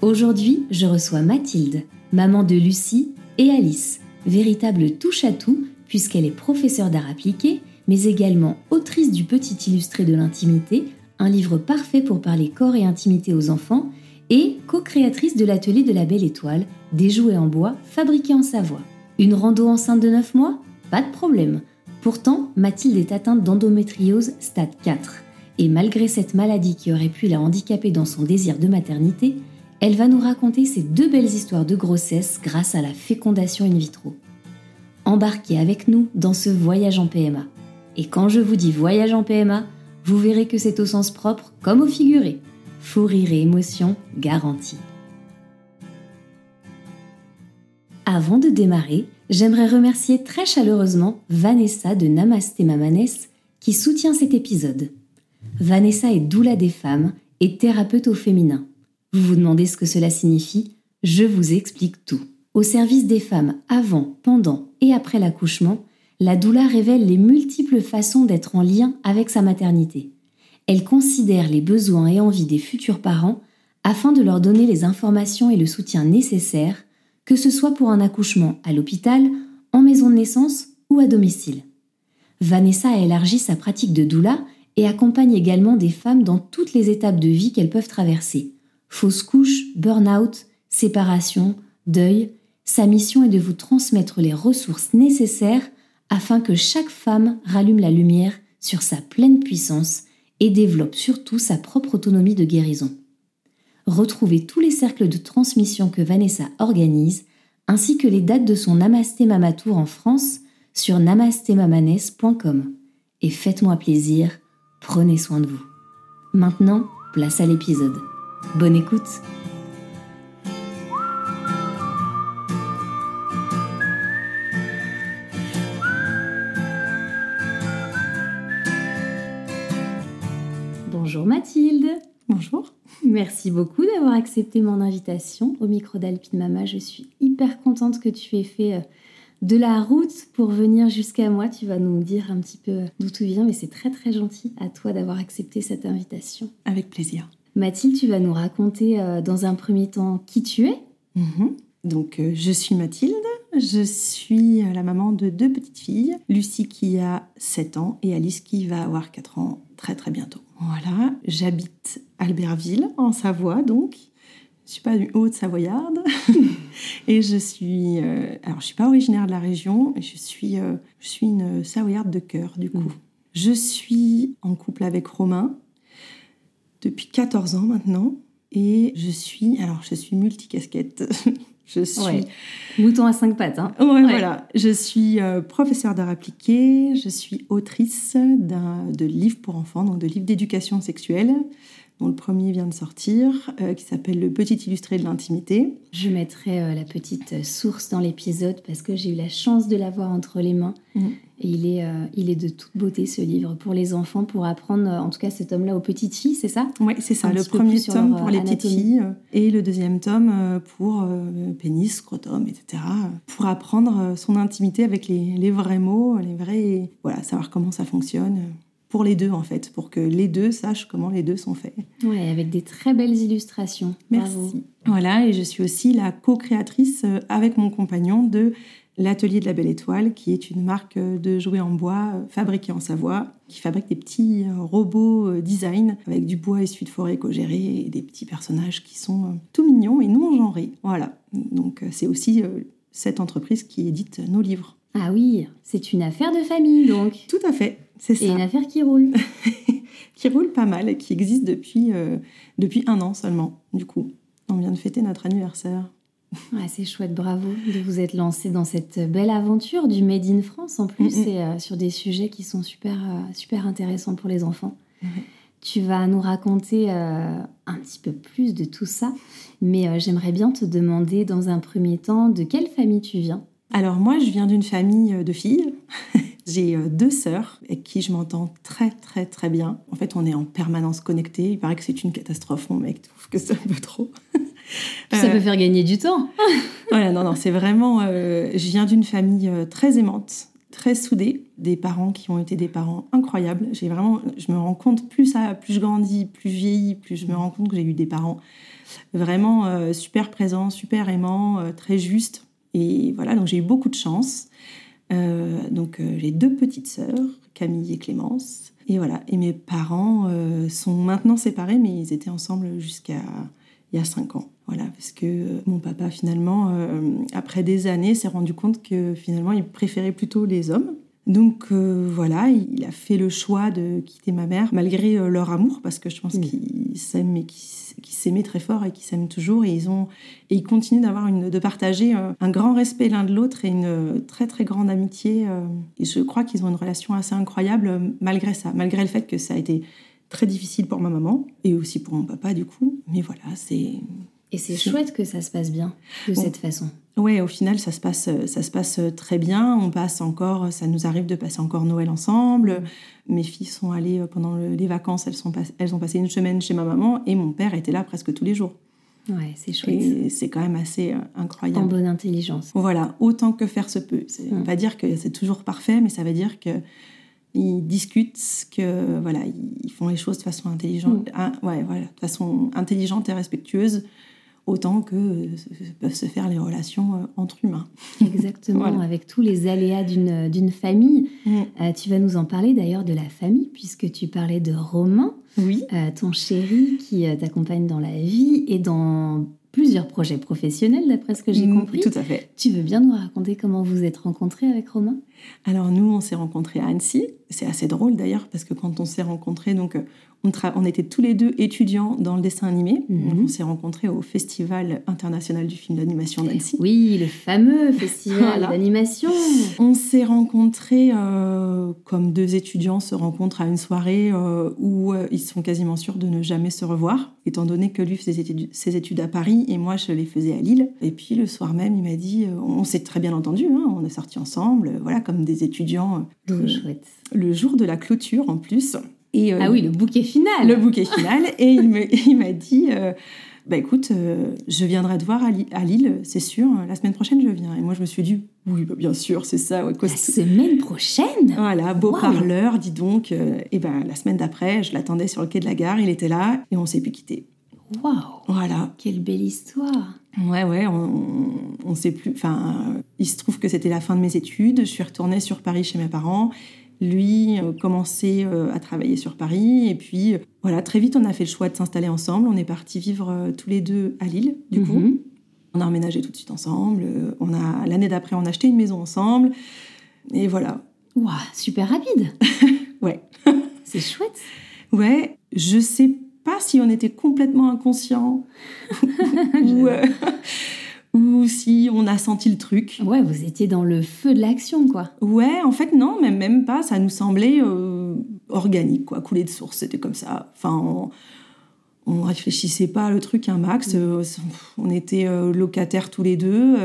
Aujourd'hui, je reçois Mathilde, maman de Lucie et Alice, véritable touche-à-tout puisqu'elle est professeure d'art appliqué, mais également autrice du Petit illustré de l'intimité, un livre parfait pour parler corps et intimité aux enfants, et co-créatrice de l'atelier de la Belle Étoile, des jouets en bois fabriqués en Savoie. Une rando enceinte de 9 mois? Pas de problème. Pourtant, Mathilde est atteinte d'endométriose stade 4. Et malgré cette maladie qui aurait pu la handicaper dans son désir de maternité, elle va nous raconter ces deux belles histoires de grossesse grâce à la fécondation in vitro. Embarquez avec nous dans ce voyage en PMA. Et quand je vous dis voyage en PMA, vous verrez que c'est au sens propre comme au figuré. Fou rire et émotion garantie. Avant de démarrer, j'aimerais remercier très chaleureusement Vanessa de Namasté Mamanes qui soutient cet épisode. Vanessa est doula des femmes et thérapeute au féminin. Vous vous demandez ce que cela signifie Je vous explique tout. Au service des femmes avant, pendant et après l'accouchement, la doula révèle les multiples façons d'être en lien avec sa maternité. Elle considère les besoins et envies des futurs parents afin de leur donner les informations et le soutien nécessaires, que ce soit pour un accouchement à l'hôpital, en maison de naissance ou à domicile. Vanessa a élargi sa pratique de doula et accompagne également des femmes dans toutes les étapes de vie qu'elles peuvent traverser, fausse couche, burn-out, séparation, deuil, sa mission est de vous transmettre les ressources nécessaires afin que chaque femme rallume la lumière sur sa pleine puissance et développe surtout sa propre autonomie de guérison. Retrouvez tous les cercles de transmission que Vanessa organise, ainsi que les dates de son Namasté Mamatour en France sur namastémamanes.com. Et faites-moi plaisir, prenez soin de vous. Maintenant, place à l'épisode. Bonne écoute Bonjour Mathilde Bonjour. Merci beaucoup d'avoir accepté mon invitation au micro d'Alpine Mama. Je suis hyper contente que tu aies fait euh, de la route pour venir jusqu'à moi. Tu vas nous dire un petit peu d'où tu viens, mais c'est très très gentil à toi d'avoir accepté cette invitation. Avec plaisir. Mathilde, tu vas nous raconter euh, dans un premier temps qui tu es. Mhm. Donc, euh, je suis Mathilde. Je suis euh, la maman de deux petites filles, Lucie qui a 7 ans et Alice qui va avoir 4 ans très très bientôt. Voilà, j'habite Albertville en Savoie donc. Je suis pas du Haute-Savoyarde et je suis alors je suis pas originaire de la région, je suis je suis une Savoyarde de cœur du coup. Je suis en couple avec Romain depuis 14 ans maintenant. Et je suis, alors je suis multicasquette. je suis. Mouton à cinq pattes, hein. Ouais, voilà. Je suis euh, professeure d'art appliqué, je suis autrice de livres pour enfants, donc de livres d'éducation sexuelle dont le premier vient de sortir, euh, qui s'appelle Le Petit Illustré de l'intimité. Je mettrai euh, la petite source dans l'épisode parce que j'ai eu la chance de l'avoir entre les mains. Mm. Et il est, euh, il est de toute beauté ce livre pour les enfants, pour apprendre, en tout cas cet homme-là aux petites filles, c'est ça? Oui, c'est ça. le premier tome pour les petites filles et le deuxième tome pour pénis, scrotum, etc. Pour apprendre son intimité avec les, les vrais mots, les vrais. Voilà, savoir comment ça fonctionne pour les deux en fait, pour que les deux sachent comment les deux sont faits. Oui, avec des très belles illustrations. Merci. Voilà, et je suis aussi la co-créatrice euh, avec mon compagnon de l'Atelier de la Belle Étoile, qui est une marque euh, de jouets en bois euh, fabriquée en Savoie, qui fabrique des petits robots design avec du bois issu de forêt éco-gérée et des petits personnages qui sont tout mignons et non genrés. Voilà, donc c'est aussi cette entreprise qui édite nos livres. Ah oui, c'est une affaire de famille donc. Tout à fait. C'est ça. Et une affaire qui roule. qui roule pas mal et qui existe depuis, euh, depuis un an seulement, du coup. On vient de fêter notre anniversaire. Ouais, c'est chouette, bravo de vous être lancé dans cette belle aventure du Made in France en plus et euh, sur des sujets qui sont super, euh, super intéressants pour les enfants. Tu vas nous raconter euh, un petit peu plus de tout ça, mais j'aimerais bien te demander dans un premier temps de quelle famille tu viens? Alors moi, je viens d'une famille de filles. J'ai deux sœurs avec qui je m'entends très très très bien. En fait, on est en permanence connectés. Il paraît que c'est une catastrophe. Mon mec trouve que c'est un peu trop. Ça peut faire gagner du temps. voilà, non, non, c'est vraiment. je viens d'une famille très aimante très soudée, des parents qui ont été des parents incroyables. J'ai vraiment, je me rends compte plus ça, plus je grandis, plus je vieillis, plus je me rends compte que j'ai eu des parents vraiment euh, super présents, super aimants, euh, très justes. Et voilà, donc j'ai eu beaucoup de chance. Euh, donc j'ai deux petites sœurs, Camille et Clémence. Et voilà, et mes parents sont maintenant séparés, mais ils étaient ensemble jusqu'à il y a cinq ans. Voilà, parce que euh, mon papa, finalement, euh, après des années, s'est rendu compte que finalement, il préférait plutôt les hommes. Donc euh, voilà, il a fait le choix de quitter ma mère, malgré leur amour, parce que je pense qu'ils s'aiment et qu'ils s'aimaient très fort et qu'ils s'aiment toujours. Et ils, ont, et ils continuent d'avoir une, de partager un grand respect l'un de l'autre et une très très grande amitié. Et je crois qu'ils ont une relation assez incroyable malgré ça, malgré le fait que ça a été très difficile pour ma maman et aussi pour mon papa du coup. Mais voilà, c'est et c'est chouette que ça se passe bien de cette façon. Ouais, au final, ça se passe, ça se passe très bien. On passe encore, ça nous arrive de passer encore Noël ensemble. Mes filles sont allées euh, pendant les vacances, elles, sont elles ont passé une semaine chez ma maman et mon père était là presque tous les jours. Ouais, c'est chouette. c'est quand même assez euh, incroyable. En bonne intelligence. Voilà, autant que faire se peut. Ça ne veut pas dire que c'est toujours parfait, mais ça veut dire que ils discutent, que voilà, ils font les choses de façon intelligente, mm. ah, ouais, voilà, de façon intelligente et respectueuse autant que peuvent se faire les relations euh, entre humains. Exactement, avec tous les aléas d'une famille. Mm. Euh, tu vas nous en parler d'ailleurs de la famille, puisque tu parlais de Romain, oui. Euh, ton chéri qui t'accompagne dans la vie et dans plusieurs projets professionnels, d'après ce que j'ai mm, compris. Tout à fait. Tu veux bien nous raconter comment vous êtes rencontrés avec Romain? Alors nous, on s'est rencontrés à Annecy. C'est assez drôle d'ailleurs, parce que quand on s'est rencontrés, donc on, était tous les deux étudiants dans le dessin animé. Mhm. on s'est rencontrés au Festival international du film d'animation d'Annecy. Oui, le fameux festival d'animation. On s'est rencontrés euh, comme deux étudiants se rencontrent à une soirée euh, où euh, ils sont quasiment sûrs de ne jamais se revoir, étant donné que lui faisait ses études, à Paris et moi je les faisais à Lille. Et puis le soir même, il m'a dit, on s'est très bien entendu, hein, on est sortis ensemble, voilà, comme des étudiants. chouette. Le jour de la clôture en plus. Euh, ah oui, le bouquet final. Le bouquet final. et il m'a dit, euh, bah écoute, euh, je viendrai te voir à, Lille, c'est sûr. La semaine prochaine, je viens. Et moi, je me suis dit, oui, bah, bien sûr, c'est ça. la semaine prochaine? Voilà, beau parleur, dis donc. et ben la semaine d'après, je l'attendais sur le quai de la gare, il était là et on s'est plus quitté. Waouh Voilà. Quelle belle histoire Ouais, ouais, on, on sait plus. Enfin, il se trouve que c'était la fin de mes études. Je suis retournée sur Paris chez mes parents lui euh, commençait euh, à travailler sur Paris. Et puis, euh, voilà, très vite, on a fait le choix de s'installer ensemble. On est partis vivre tous les deux à Lille, du coup. Mhm. On a emménagé tout de suite ensemble. On a L'année d'après, on a acheté une maison ensemble. Et voilà. Waouh, super rapide Ouais. C'est chouette Ouais, je sais pas si on était complètement inconscient ou, ou si on a senti le truc. Ouais, vous étiez dans le feu de l'action, quoi. Ouais, en fait, non, même, même pas. Ça nous semblait euh, organique, quoi, couler de source. C'était comme ça. Enfin, on, on réfléchissait pas le truc un max. Mm. Euh, on était euh, locataires tous les deux.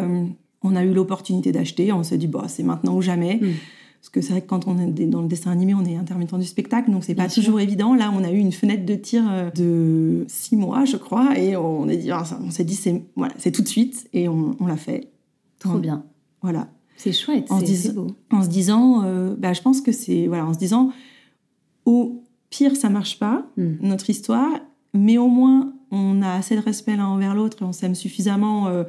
on a eu l'opportunité d'acheter. On s'est dit, bah, c'est maintenant ou jamais. Mm. Parce que c'est vrai que quand on est dans le dessin animé, on est intermittent du spectacle, donc c'est pas toujours évident. Là, on a eu une fenêtre de tir euh, de six mois, je crois, et on, est dit, ah, on s'est dit, c'est voilà, c'est tout de suite, et on, l'a fait. Trop bien. Voilà. C'est chouette, c'est beau. En se disant, euh, bah, je pense que c'est voilà, en se disant, au pire, ça marche pas, hmm. notre histoire, mais au moins on a assez de respect l'un envers l'autre et on s'aime suffisamment, euh,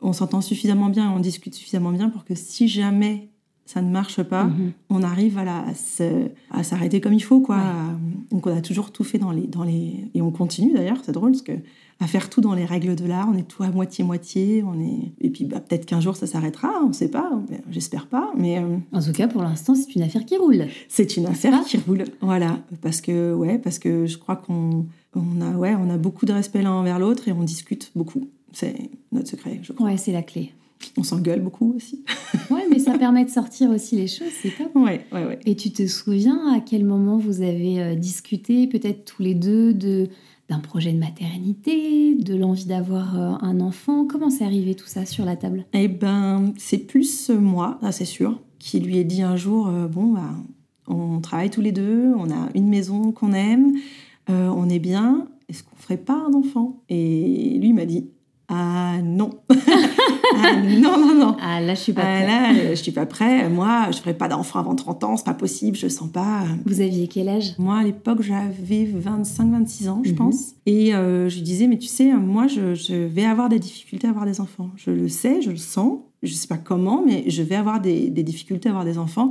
on s'entend suffisamment bien, on discute suffisamment bien pour que si jamais ça ne marche pas, mhm. on arrive à, à s'arrêter comme il faut. quoi. Donc on a toujours tout fait dans les... Dans les... Et on continue d'ailleurs, c'est drôle, parce que à faire tout dans les règles de l'art, on est tout à moitié-moitié. On est... Et puis bah, peut-être qu'un jour ça s'arrêtera, on ne sait pas, j'espère pas. Mais, euh, En tout cas, pour l'instant, c'est une affaire qui roule. C'est une affaire qui roule, voilà. Parce que, ouais, parce que je crois qu'on on a, ouais, on a beaucoup de respect l'un envers l'autre et on discute beaucoup. C'est notre secret, je crois. Ouais, c'est la clé. On s'engueule beaucoup aussi. ouais, mais ça permet de sortir aussi les choses, c'est top. Ouais, ouais, ouais. Et tu te souviens à quel moment vous avez euh, discuté, peut-être tous les deux, de d'un projet de maternité, de l'envie d'avoir euh, un enfant? Comment c'est arrivé tout ça sur la table? Eh ben, c'est plus moi, ça c'est sûr, qui lui ai dit un jour, euh, bon, bah, on travaille tous les deux, on a une maison qu'on aime, on est bien, est-ce qu'on ferait pas un enfant? Et lui m'a dit, ah non. ah, non, non, non. Ah là, je suis pas Ah, prête. là, euh, je suis pas prêt. Moi, je ferai pas d'enfant avant 30 ans, c'est pas possible, je sens pas. Vous aviez quel âge? Moi, à l'époque, j'avais 25-26 ans, je Mhm. pense. Et euh, je disais, mais tu sais, moi, je, je vais avoir des difficultés à avoir des enfants. Je le sais, je le sens. Je sais pas comment, mais je vais avoir des, des difficultés à avoir des enfants.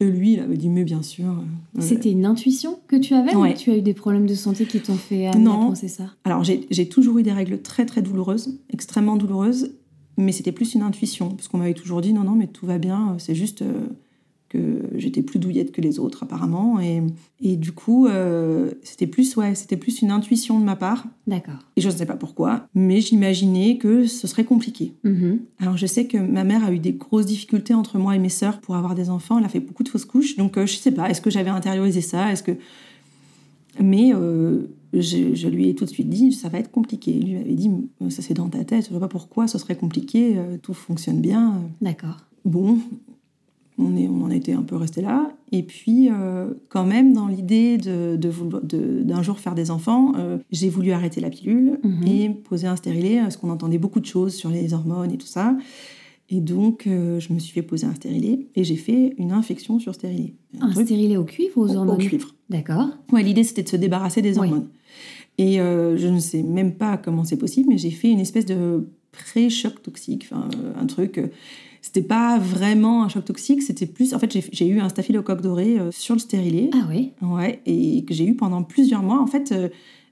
Et lui, il avait dit, mais bien sûr. euh, C'était une intuition que tu avais Ouais. ou tu as eu des problèmes de santé qui t'ont fait Non. penser ça Alors, j'ai j'ai toujours eu des règles très, très douloureuses, extrêmement douloureuses, mais c'était plus une intuition, parce qu'on m'avait toujours dit non, non, mais tout va bien, c'est juste euh, que j'étais plus douillette que les autres, apparemment. Et, et du coup, euh, c'était plus, ouais, c'était plus une intuition de ma part, D'accord. et je ne sais pas pourquoi, mais j'imaginais que ce serait compliqué. Mhm. Alors, je sais que ma mère a eu des grosses difficultés entre moi et mes sœurs pour avoir des enfants, elle a fait beaucoup de fausses couches, donc euh, je sais pas, est-ce que j'avais intériorisé ça? Est-ce que. Mais euh, je, je lui ai tout de suite dit, ça va être compliqué. Il lui avait dit, ça c'est dans ta tête, je vois pas pourquoi ce serait compliqué, euh, tout fonctionne bien. D'accord. Bon, on, est, on en était un peu resté là. Et puis, euh, quand même, dans l'idée de, de de- d'un jour faire des enfants, euh, j'ai voulu arrêter la pilule Mhm. et poser un stérilet, parce qu'on entendait beaucoup de choses sur les hormones et tout ça. Et donc, euh, je me suis fait poser un stérilet et j'ai fait une infection sur stérilet. Un truc stérilet au cuivre ou aux au- au hormones cuivre. D'accord. Ouais, l'idée c'était de se débarrasser des Oui. hormones. Et euh, je ne sais même pas comment c'est possible, mais j'ai fait une espèce de pré-choc toxique, euh, un truc. C'était pas vraiment un choc toxique, c'était plus. En fait, j'ai- eu un staphylocoque doré euh, sur le stérilet, Ah oui. ouais, et que j'ai eu pendant plusieurs mois. En fait, euh,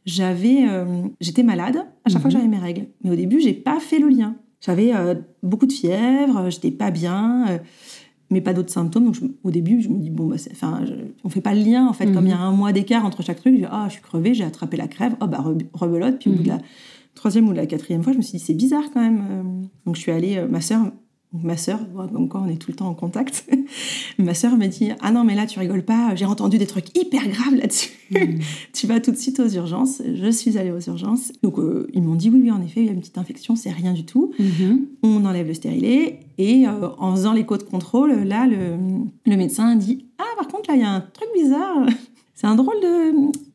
j'avais, euh, j'étais malade à chaque fois que Mhm. j'avais mes règles, mais au début, j'ai pas fait le lien. J'avais beaucoup de fièvre, j'étais pas bien. mais pas d'autres symptômes. Donc, je- au début, je me dis, bon, bah, enfin, je- on fait pas le lien, en fait. Mhm. Comme il y a un mois d'écart entre chaque truc, je dis, ah, je suis crevée, j'ai attrapé la crève, oh, bah, re- rebelote. Puis, au bout de Mhm. la troisième ou de la quatrième fois, je me suis dit, c'est bizarre quand même. Donc, je suis allée, ma sœur, ma sœur, bon, encore, on est tout le temps en contact. ma sœur m'a dit, ah non, mais là, tu rigoles pas, j'ai entendu des trucs hyper graves là-dessus. Mhm. tu vas tout de suite aux urgences. Je suis allée aux urgences. Donc, euh, ils m'ont dit, oui, oui, en effet, il y a une petite infection, c'est rien du tout Mhm. on enlève le stérilet et euh, en faisant l'écho de contrôle, là, le, le médecin dit Ah, par contre, là, il y a un truc bizarre. C'est un drôle de.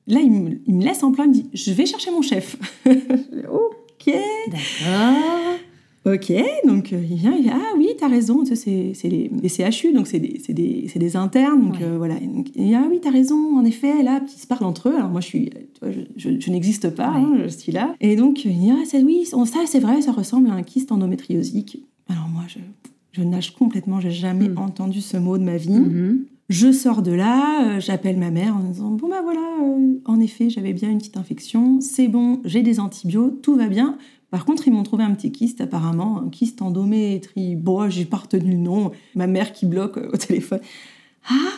Là, il me, il me laisse en plein, il me dit Je vais chercher mon chef. ok. D'accord. Ok, donc euh, il vient, il dit Ah oui, t'as raison, tu sais, c'est les, les CHU, donc c'est des, des, internes. Donc Ouais. euh, voilà, Donc, il dit Ah oui, t'as raison, en effet, là, puis ils se parlent entre eux. Alors moi, je suis, tu vois, je, je- je n'existe pas, hein, je suis là. Et donc il dit Ah, c'est- oui, ça, c'est vrai, ça ressemble à un kyste endométriosique. Alors moi, je, je nage complètement, j'ai jamais Mm. entendu ce mot de ma vie. Mhm. Je sors de là, euh, j'appelle ma mère en disant Bon, bah voilà, euh, en effet, j'avais bien une petite infection, c'est bon, j'ai des antibiotiques, tout va bien. Par contre, ils m'ont trouvé un petit kyste, apparemment, un kyste endométrie. Bon, j'ai pas retenu le nom. Ma mère qui bloque euh, au téléphone. Ah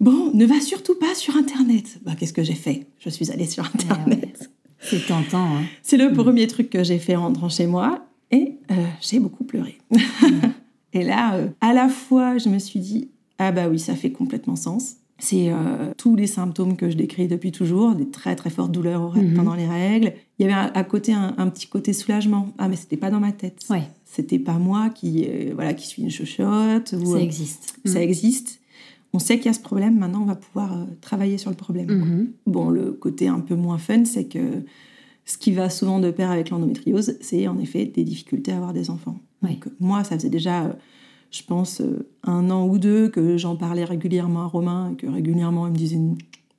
Bon, ne va surtout pas sur Internet. Bah, qu'est-ce que j'ai fait? Je suis allée sur ouais. Internet. C'est tentant. Hein. C'est le premier truc que j'ai fait en rentrant chez moi et euh, j'ai beaucoup pleuré. et là, euh, à la fois, je me suis dit ah bah oui, ça fait complètement sens. C'est euh, tous les symptômes que je décris depuis toujours, des très très fortes douleurs aux- Mhm. pendant les règles. Il y avait à côté un, un petit côté soulagement. Ah mais c'était pas dans ma tête. Ouais. C'était pas moi qui euh, voilà qui suis une chochotte. Ou, Ça euh, existe. ça existe. On sait qu'il y a ce problème. Maintenant, on va pouvoir travailler sur le problème. Mhm. Bon, le côté un peu moins fun, c'est que ce qui va souvent de pair avec l'endométriose, c'est en effet des difficultés à avoir des enfants. Donc, moi, ça faisait déjà, je pense, euh, un an ou deux que j'en parlais régulièrement à Romain et que régulièrement il me disait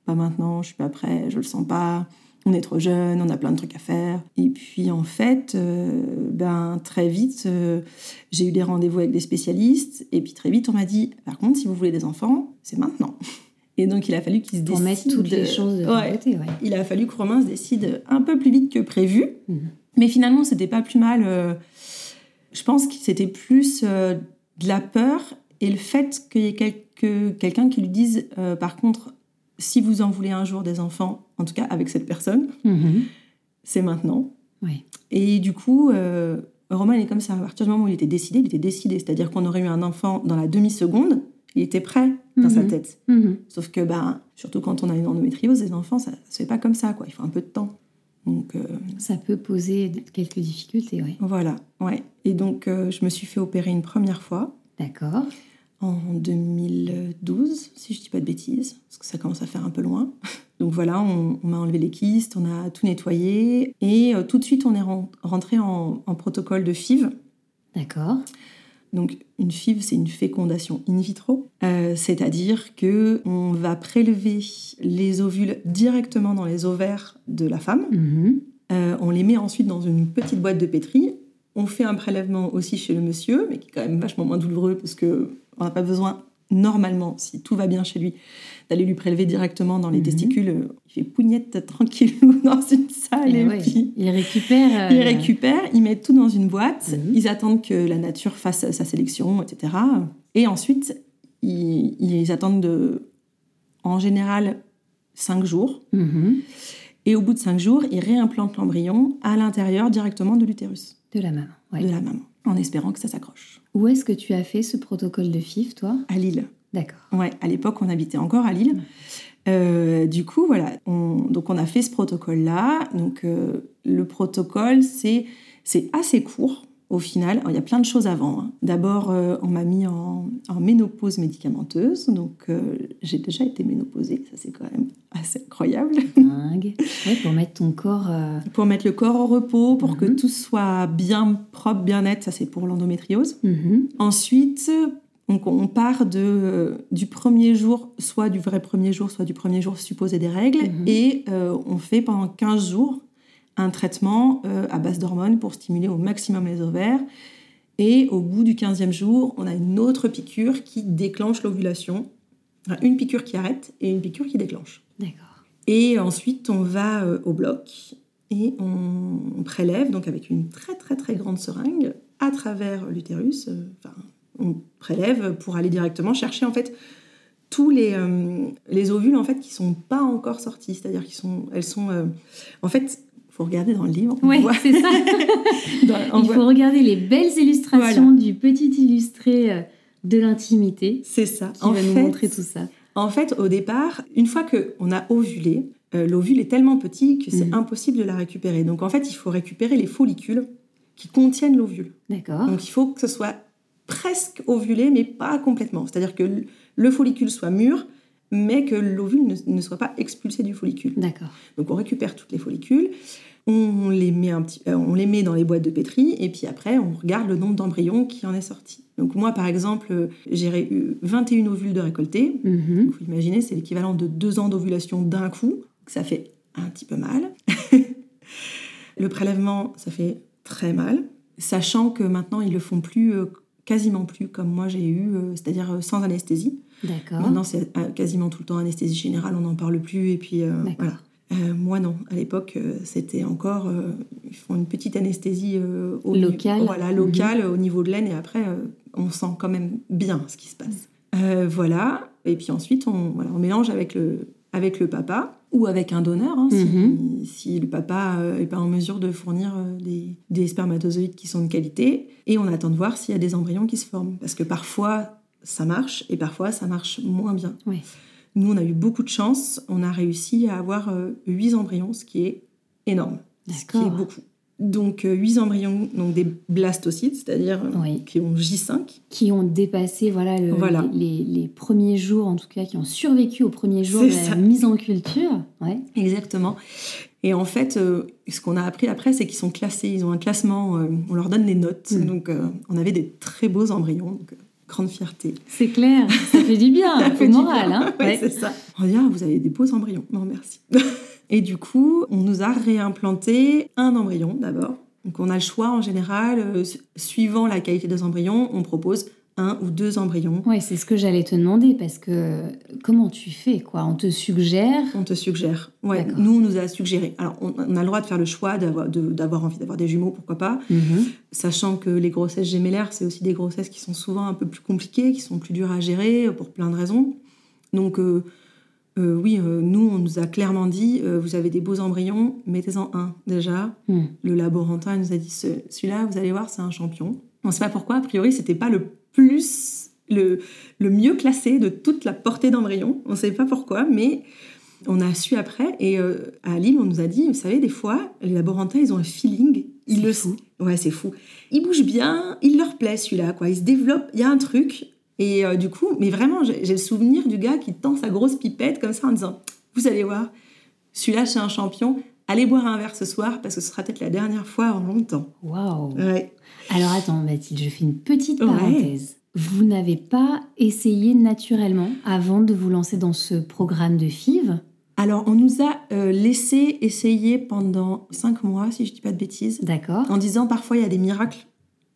pas maintenant, je suis pas prêt, je le sens pas. On est trop jeune, on a plein de trucs à faire. Et puis en fait, euh, ben très vite, euh, j'ai eu des rendez-vous avec des spécialistes. Et puis très vite, on m'a dit, par contre, si vous voulez des enfants, c'est maintenant. Et donc il a fallu qu'il se Pour décide. mettre toutes les choses de Ouais. côté. Ouais. Il a fallu que Romain se décide un peu plus vite que prévu. Mhm. Mais finalement, c'était pas plus mal. euh, je pense que c'était plus de la peur et le fait qu'il y ait quelqu'un qui lui dise, euh, par contre, si vous en voulez un jour des enfants, en tout cas avec cette personne, Mhm. c'est maintenant. Et du coup, euh, Romain, il est comme ça. À partir du moment où il était décidé, il était décidé. C'est-à-dire qu'on aurait eu un enfant dans la demi-seconde, il était prêt dans sa Mhm. tête. Mhm. Sauf que, ben, surtout quand on a une endométriose, les enfants, ça ne se fait pas comme ça, quoi. Il faut un peu de temps. Donc, euh, Ça peut poser quelques difficultés, oui. voilà, ouais. Et donc, euh, je me suis fait opérer une première fois, D'accord. en 2012, si je dis pas de bêtises, parce que ça commence à faire un peu loin. Donc voilà, on, on m'a enlevé les kystes, on a tout nettoyé, et euh, tout de suite, on est ren- rentré en, en protocole de FIV. D'accord. Donc une FIV, c'est une fécondation in vitro, Euh, c'est-à-dire que on va prélever les ovules directement dans les ovaires de la femme. Mhm. Euh, on les met ensuite dans une petite boîte de pétri. On fait un prélèvement aussi chez le monsieur, mais qui est quand même vachement moins douloureux parce que on n'a pas besoin normalement, si tout va bien chez lui, d'aller lui prélever directement dans les Mhm. testicules. Euh, Il fait pougnette tranquillou dans une salle Et et ouais, puis il récupère. euh, récupèrent, ils mettent tout dans une boîte, Mhm. ils attendent que la nature fasse sa sélection, etc. Et ensuite, ils, ils attendent de, en général cinq jours. mhm, Et au bout de cinq jours, ils réimplantent l'embryon à l'intérieur directement de l'utérus De la maman. ouais. de la maman, en espérant que ça s'accroche. Où est-ce que tu as fait ce protocole de FIF, toi? À Lille. D'accord. Ouais, à l'époque, on habitait encore à Lille. Euh, du coup, voilà, on, donc on a fait ce protocole-là. Donc euh, le protocole, c'est c'est assez court au final. Alors, il y a plein de choses avant. hein. D'abord, euh, on m'a mis en, en ménopause médicamenteuse. Donc j'ai déjà été ménopausée, ça c'est quand même assez incroyable. Dingue. Ouais, pour mettre ton corps. pour mettre le corps au repos, pour que Mhm. tout soit bien propre, bien net, ça c'est pour l'endométriose. mhm, Ensuite, donc on part de, euh, du premier jour, soit du vrai premier jour, soit du premier jour supposé des règles, Mhm. et euh, on fait pendant 15 jours un traitement euh, à base d'hormones pour stimuler au maximum les ovaires. Et au bout du 15e jour, on a une autre piqûre qui déclenche l'ovulation. Enfin, Une piqûre qui arrête et une piqûre qui déclenche. D'accord. Et ensuite, on va au bloc et on, on prélève, donc avec une très très très grande seringue, à travers l'utérus. Enfin, on prélève pour aller directement chercher en fait tous les, euh, les ovules en fait qui sont pas encore sortis, c'est-à-dire qu'ils sont, elles sont, euh, en fait, faut regarder dans le livre. voit- c'est ça. dans- Il voit- faut regarder les belles illustrations du petit illustré euh, de l'intimité C'est ça. qui En va nous fait, montrer tout ça. En fait, au départ, une fois qu'on a ovulé, euh, l'ovule est tellement petit que c'est Mhm. impossible de la récupérer. Donc en fait, il faut récupérer les follicules qui contiennent l'ovule. D'accord. Donc il faut que ce soit presque ovulé, mais pas complètement. C'est-à-dire que le follicule soit mûr, mais que l'ovule ne, ne soit pas expulsé du follicule. D'accord. Donc on récupère toutes les follicules, on les met, un petit, euh, on les met dans les boîtes de pétri, et puis après on regarde le nombre d'embryons qui en est sorti. Donc moi par exemple, j'ai eu 21 ovules de récoltés. Mhm. Vous imaginez, c'est l'équivalent de deux ans d'ovulation d'un coup. Ça fait un petit peu mal. le prélèvement, ça fait très mal. Sachant que maintenant, ils le font plus, euh, quasiment plus, comme moi j'ai eu, euh, c'est-à-dire euh, sans anesthésie. D'accord. Maintenant, c'est euh, quasiment tout le temps anesthésie générale, on n'en parle plus. Et puis, euh, voilà. Euh, moi, non. À l'époque, c'était encore. euh, ils font une petite anesthésie au Locale. Mhm. Voilà, locale au niveau de l'aine. Et après, on sent quand même bien ce qui se passe. Voilà. Et puis ensuite, on, voilà, on mélange avec le, avec le papa ou avec un donneur, hein, si- Mhm. si, le papa n'est pas en mesure de fournir euh, des, des spermatozoïdes qui sont de qualité. Et on attend de voir s'il y a des embryons qui se forment. Parce que parfois, ça marche et parfois, ça marche moins bien. Nous, on a eu beaucoup de chance. On a réussi à avoir euh, 8 embryons, ce qui est énorme. Ce qui est beaucoup. Donc, 8 embryons, donc des blastocytes, c'est-à-dire euh, Oui. qui ont J5. Qui ont dépassé voilà, le- Voilà. Les, premiers jours, en tout cas, qui ont survécu aux premiers jours de la ça. mise en culture. Ouais. Exactement. Et en fait, euh, ce qu'on a appris après, c'est qu'ils sont classés. Ils ont un classement, euh, on leur donne les notes. Mm. Donc, euh, on avait des très beaux embryons. Donc, euh, grande fierté. C'est clair, ça fait du bien Ça fait moral. bien. Hein Ouais, Ouais. c'est ça. On ah, vous avez des beaux embryons. Non, merci. Et du coup, on nous a réimplanté un embryon d'abord. Donc, on a le choix en général, euh, su- suivant la qualité des embryons, on propose un ou deux embryons. Ouais, c'est ce que j'allais te demander parce que comment tu fais quoi? On te suggère? On te suggère. Ouais, nous, on nous a suggéré. Alors, on, on a le droit de faire le choix d'avoir envie d'avoir des jumeaux, pourquoi pas. Mhm. Sachant que les grossesses gémellaires, c'est aussi des grossesses qui sont souvent un peu plus compliquées, qui sont plus dures à gérer euh, pour plein de raisons. Donc, euh, Euh, oui, euh, nous, on nous a clairement dit, euh, vous avez des beaux embryons, mettez-en un déjà. Hmm. Le laborantin nous a dit, Ce- celui-là, vous allez voir, c'est un champion. On ne sait pas pourquoi, a priori, c'était pas le plus, le, le mieux classé de toute la portée d'embryons. On ne sait pas pourquoi, mais on a su après. Et à Lille, on nous a dit, vous savez, des fois, les laborantins, ils ont un feeling. Ils le fou. Ouais, c'est fou. Ils bougent bien, il leur plaît celui-là, quoi. Il se développe, il y a un truc. Et euh, du coup, mais vraiment, j'ai le souvenir du gars qui tend sa grosse pipette comme ça en disant Vous allez voir, celui-là, c'est un champion. Allez boire un verre ce soir parce que ce sera peut-être la dernière fois en longtemps. Waouh. Ouais. Alors attends, Mathilde, je fais une petite Ouais. parenthèse. Vous n'avez pas essayé naturellement avant de vous lancer dans ce programme de FIV? Alors, on nous a euh, laissé essayer pendant cinq mois, si je dis pas de bêtises, D'accord en disant parfois il y a des miracles,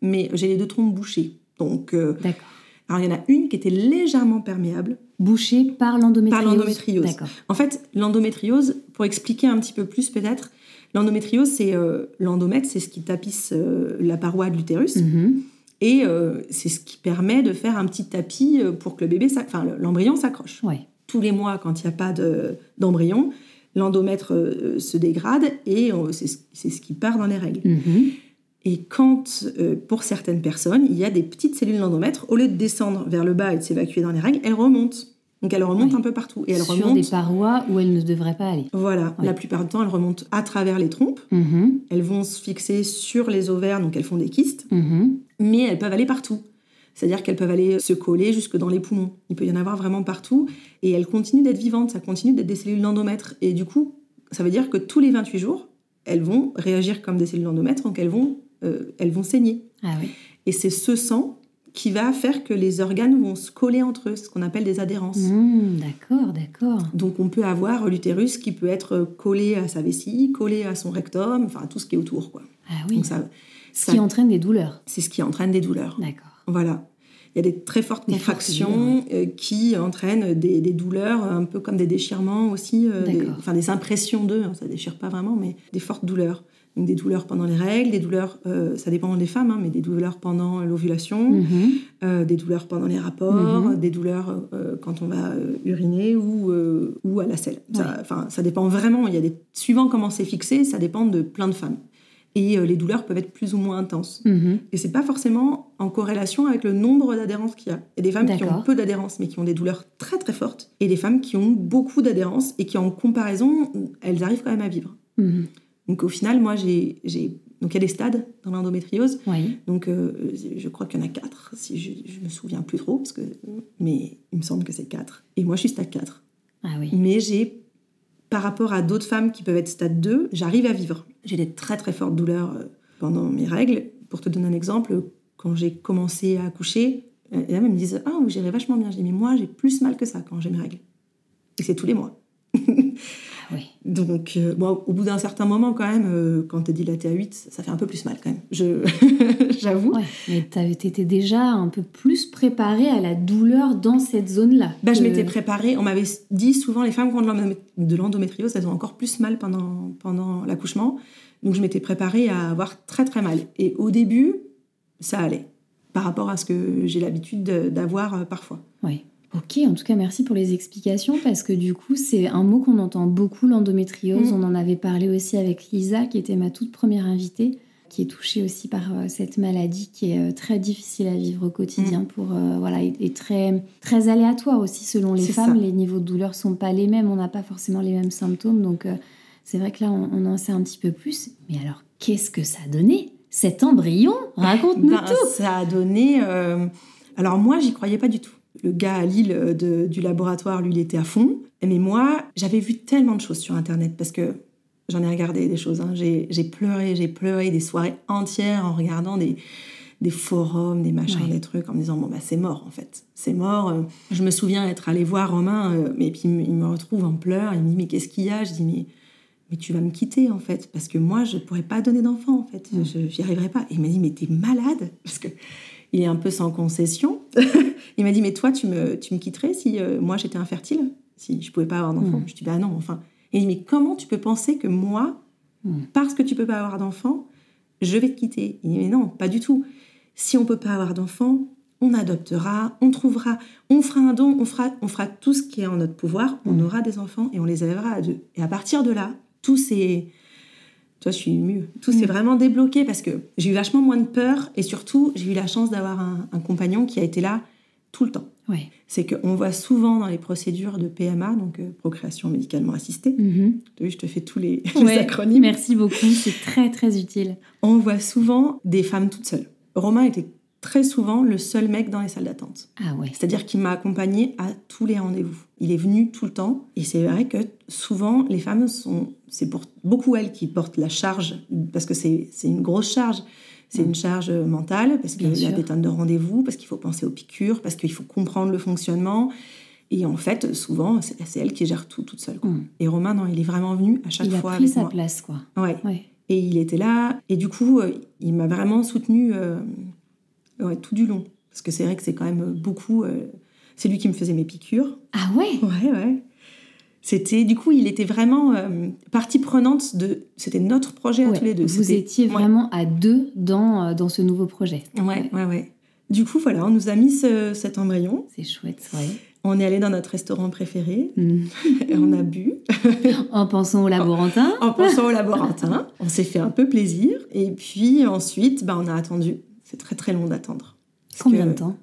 mais j'ai les deux trompes bouchées. Donc, euh, D'accord. Alors il y en a une qui était légèrement perméable, Bouché par l'endométriose. Par l'endométriose. En fait, l'endométriose, pour expliquer un petit peu plus peut-être, l'endométriose, c'est euh, l'endomètre, c'est ce qui tapisse euh, la paroi de l'utérus Mhm. et euh, c'est ce qui permet de faire un petit tapis pour que le bébé, enfin l'embryon s'accroche. Ouais. Tous les mois, quand il n'y a pas de- d'embryon, l'endomètre se dégrade et c'est ce- qui part dans les règles. Mhm. Et quand, euh, pour certaines personnes, il y a des petites cellules d'endomètre, au lieu de descendre vers le bas et de s'évacuer dans les règles, elles remontent. Donc elles remontent Oui. un peu partout. Et elles Sur remontent des parois où elle ne devrait pas aller. voilà, Oui. la plupart du temps, elles remontent à travers les trompes. Mhm. Elles vont se fixer sur les ovaires, donc elles font des kystes, Mhm. mais elles peuvent aller partout. C'est-à-dire qu'elles peuvent aller se coller jusque dans les poumons. Il peut y en avoir vraiment partout. Et elles continuent d'être vivantes, ça continue d'être des cellules d'endomètre. Et du coup, ça veut dire que tous les 28 jours, elles vont réagir comme des cellules d'endomètre, donc elles vont, euh, elles vont saigner. Ah oui. Et c'est ce sang qui va faire que les organes vont se coller entre eux, ce qu'on appelle des adhérences. Mhm, D'accord, d'accord. Donc on peut avoir l'utérus qui peut être collé à sa vessie, collé à son rectum, enfin à tout ce qui est autour. Quoi. Ah oui. Donc ça, Ce ça- qui entraîne des douleurs. c'est ce qui entraîne des douleurs. D'accord. Voilà. Il y a des très fortes Des fortes contractions euh, qui entraînent des, des douleurs, un peu comme des déchirements aussi, euh, des, enfin des impressions d'eux, hein, ça déchire pas vraiment, mais des fortes douleurs. Donc des douleurs pendant les règles, des douleurs, euh, ça dépend des femmes, hein, mais des douleurs pendant l'ovulation, Mhm. euh, des douleurs pendant les rapports, Mhm. des douleurs euh, quand on va uriner ou, ou à la selle. Ça, Ouais. enfin, ça dépend vraiment. Il y a des, suivant comment c'est fixé, ça dépend de plein de femmes. Et les douleurs peuvent être plus ou moins intenses. Mhm. Et c'est pas forcément en corrélation avec le nombre d'adhérences qu'il y a. Il y a des femmes qui ont peu d'adhérences mais qui ont des douleurs très très fortes, et des femmes qui ont beaucoup d'adhérences et qui en comparaison, elles arrivent quand même à vivre. Donc au final, moi j'ai, j'ai... donc il y a des stades dans l'endométriose. Oui. Donc euh, je crois qu'il y en a quatre, si je, je me souviens plus trop, parce que... mais il me semble que c'est quatre. Et moi je suis stade 4. Ah oui. Mais j'ai, par rapport à d'autres femmes qui peuvent être stade 2, j'arrive à vivre. J'ai des très très fortes douleurs euh, pendant mes règles. Pour te donner un exemple, quand j'ai commencé à accoucher, euh, et là, elles me disent Ah, vous gérez vachement bien. Je dis Mais moi, j'ai plus mal que ça quand j'ai mes règles. Et c'est tous les mois. Oui. Donc, euh, bon, au bout d'un certain moment, quand même, euh, quand t'es dilaté à 8, ça fait un peu plus mal quand même. Je... J'avoue. Ouais, mais t'étais déjà un peu plus préparée à la douleur dans cette zone-là. Bah, je m'étais préparée. On m'avait dit souvent les femmes qui ont de l'endom- de l'endométriose, elles ont encore plus mal pendant, pendant l'accouchement. Donc je m'étais préparée à avoir très très mal. Et au début, ça allait par rapport à ce que j'ai l'habitude de- d'avoir euh, parfois. Oui. Ok, en tout cas, merci pour les explications parce que du coup, c'est un mot qu'on entend beaucoup, l'endométriose. Mm. On en avait parlé aussi avec Lisa, qui était ma toute première invitée, qui est touchée aussi par euh, cette maladie qui est euh, très difficile à vivre au quotidien Mm. pour euh, voilà et, et très très aléatoire aussi selon les femmes. ça. Les niveaux de douleur sont pas les mêmes, on n'a pas forcément les mêmes symptômes, donc c'est vrai que là, on, on en sait un petit peu plus. Mais alors, qu'est-ce que ça a donné? Cet embryon? Raconte-nous Ben, tout. ça a donné. Alors moi, j'y croyais pas du tout. Le gars à Lille euh, de- du laboratoire, lui, il était à fond. Mais moi, j'avais vu tellement de choses sur Internet parce que j'en ai regardé des choses. hein. J'ai pleuré, j'ai pleuré des soirées entières en regardant des, des forums, des machins, Ouais. des trucs, en me disant bon bah c'est mort en fait, c'est mort. Euh, Je me souviens être allée voir Romain, euh, mais puis il me- retrouve en pleurs, il me dit mais qu'est-ce qu'il y a? Je dis mais mais tu vas me quitter en fait parce que moi je pourrais pas donner d'enfant en fait, je j'y arriverai pas. Et il m'a dit mais t'es malade? Parce que il est un peu sans concession. il m'a dit mais toi tu me tu me quitterais si euh, moi j'étais infertile, si je pouvais pas avoir d'enfant. Mm. Je dis bah non enfin. Et il dit mais comment tu peux penser que moi Mm. parce que tu peux pas avoir d'enfant je vais te quitter? Il dit mais non pas du tout. Si on peut pas avoir d'enfant on adoptera, on trouvera, on fera un don, on fera, on fera tout ce qui est en notre pouvoir, on Mm. aura des enfants et on les élèvera à deux. Et à partir de là, tout s'est... Toi, je suis émue. Tout s'est Mm. vraiment débloqué parce que j'ai eu vachement moins de peur et surtout, j'ai eu la chance d'avoir un, un compagnon qui a été là tout le temps. Ouais. C'est qu'on voit souvent dans les procédures de PMA, donc euh, procréation médicalement assistée, vois, je te fais tous les, les acronymes. Merci beaucoup, c'est très très utile. On voit souvent des femmes toutes seules. Romain était très souvent le seul mec dans les salles d'attente. Ah ouais. C'est-à-dire qu'il m'a accompagné à tous les rendez-vous. Il est venu tout le temps. Et c'est vrai que souvent, les femmes sont. C'est pour beaucoup elles qui portent la charge, parce que c'est une grosse charge. C'est une charge mentale, parce qu'il y a des tonnes de rendez-vous, parce qu'il faut penser aux piqûres, parce qu'il faut comprendre le fonctionnement. Et en fait, souvent, c'est elle qui gère tout toute seule. quoi. Mm. Et Romain, non, il est vraiment venu à chaque Il a fois pris avec sa moi. place, quoi. Ouais. Ouais. Et il était là. Et du coup, euh, il m'a vraiment soutenu euh, ouais, tout du long. Parce que c'est vrai que c'est quand même beaucoup. euh, c'est lui qui me faisait mes piqûres. Ah ouais? Ouais, ouais. C'était, du coup, il était vraiment euh, partie prenante de. C'était notre projet à Ouais, tous les deux. Vous étiez ouais. vraiment à deux dans, euh, dans ce nouveau projet. Ouais, ouais, ouais. Du coup, voilà, on nous a mis ce- cet embryon. C'est chouette, ouais. On est allé dans notre restaurant préféré. Et on a bu. En pensant au laborantin. en pensant au laborantin. On s'est fait un peu plaisir. Et puis ensuite, bah, on a attendu. C'est très très long d'attendre. Combien que- de temps?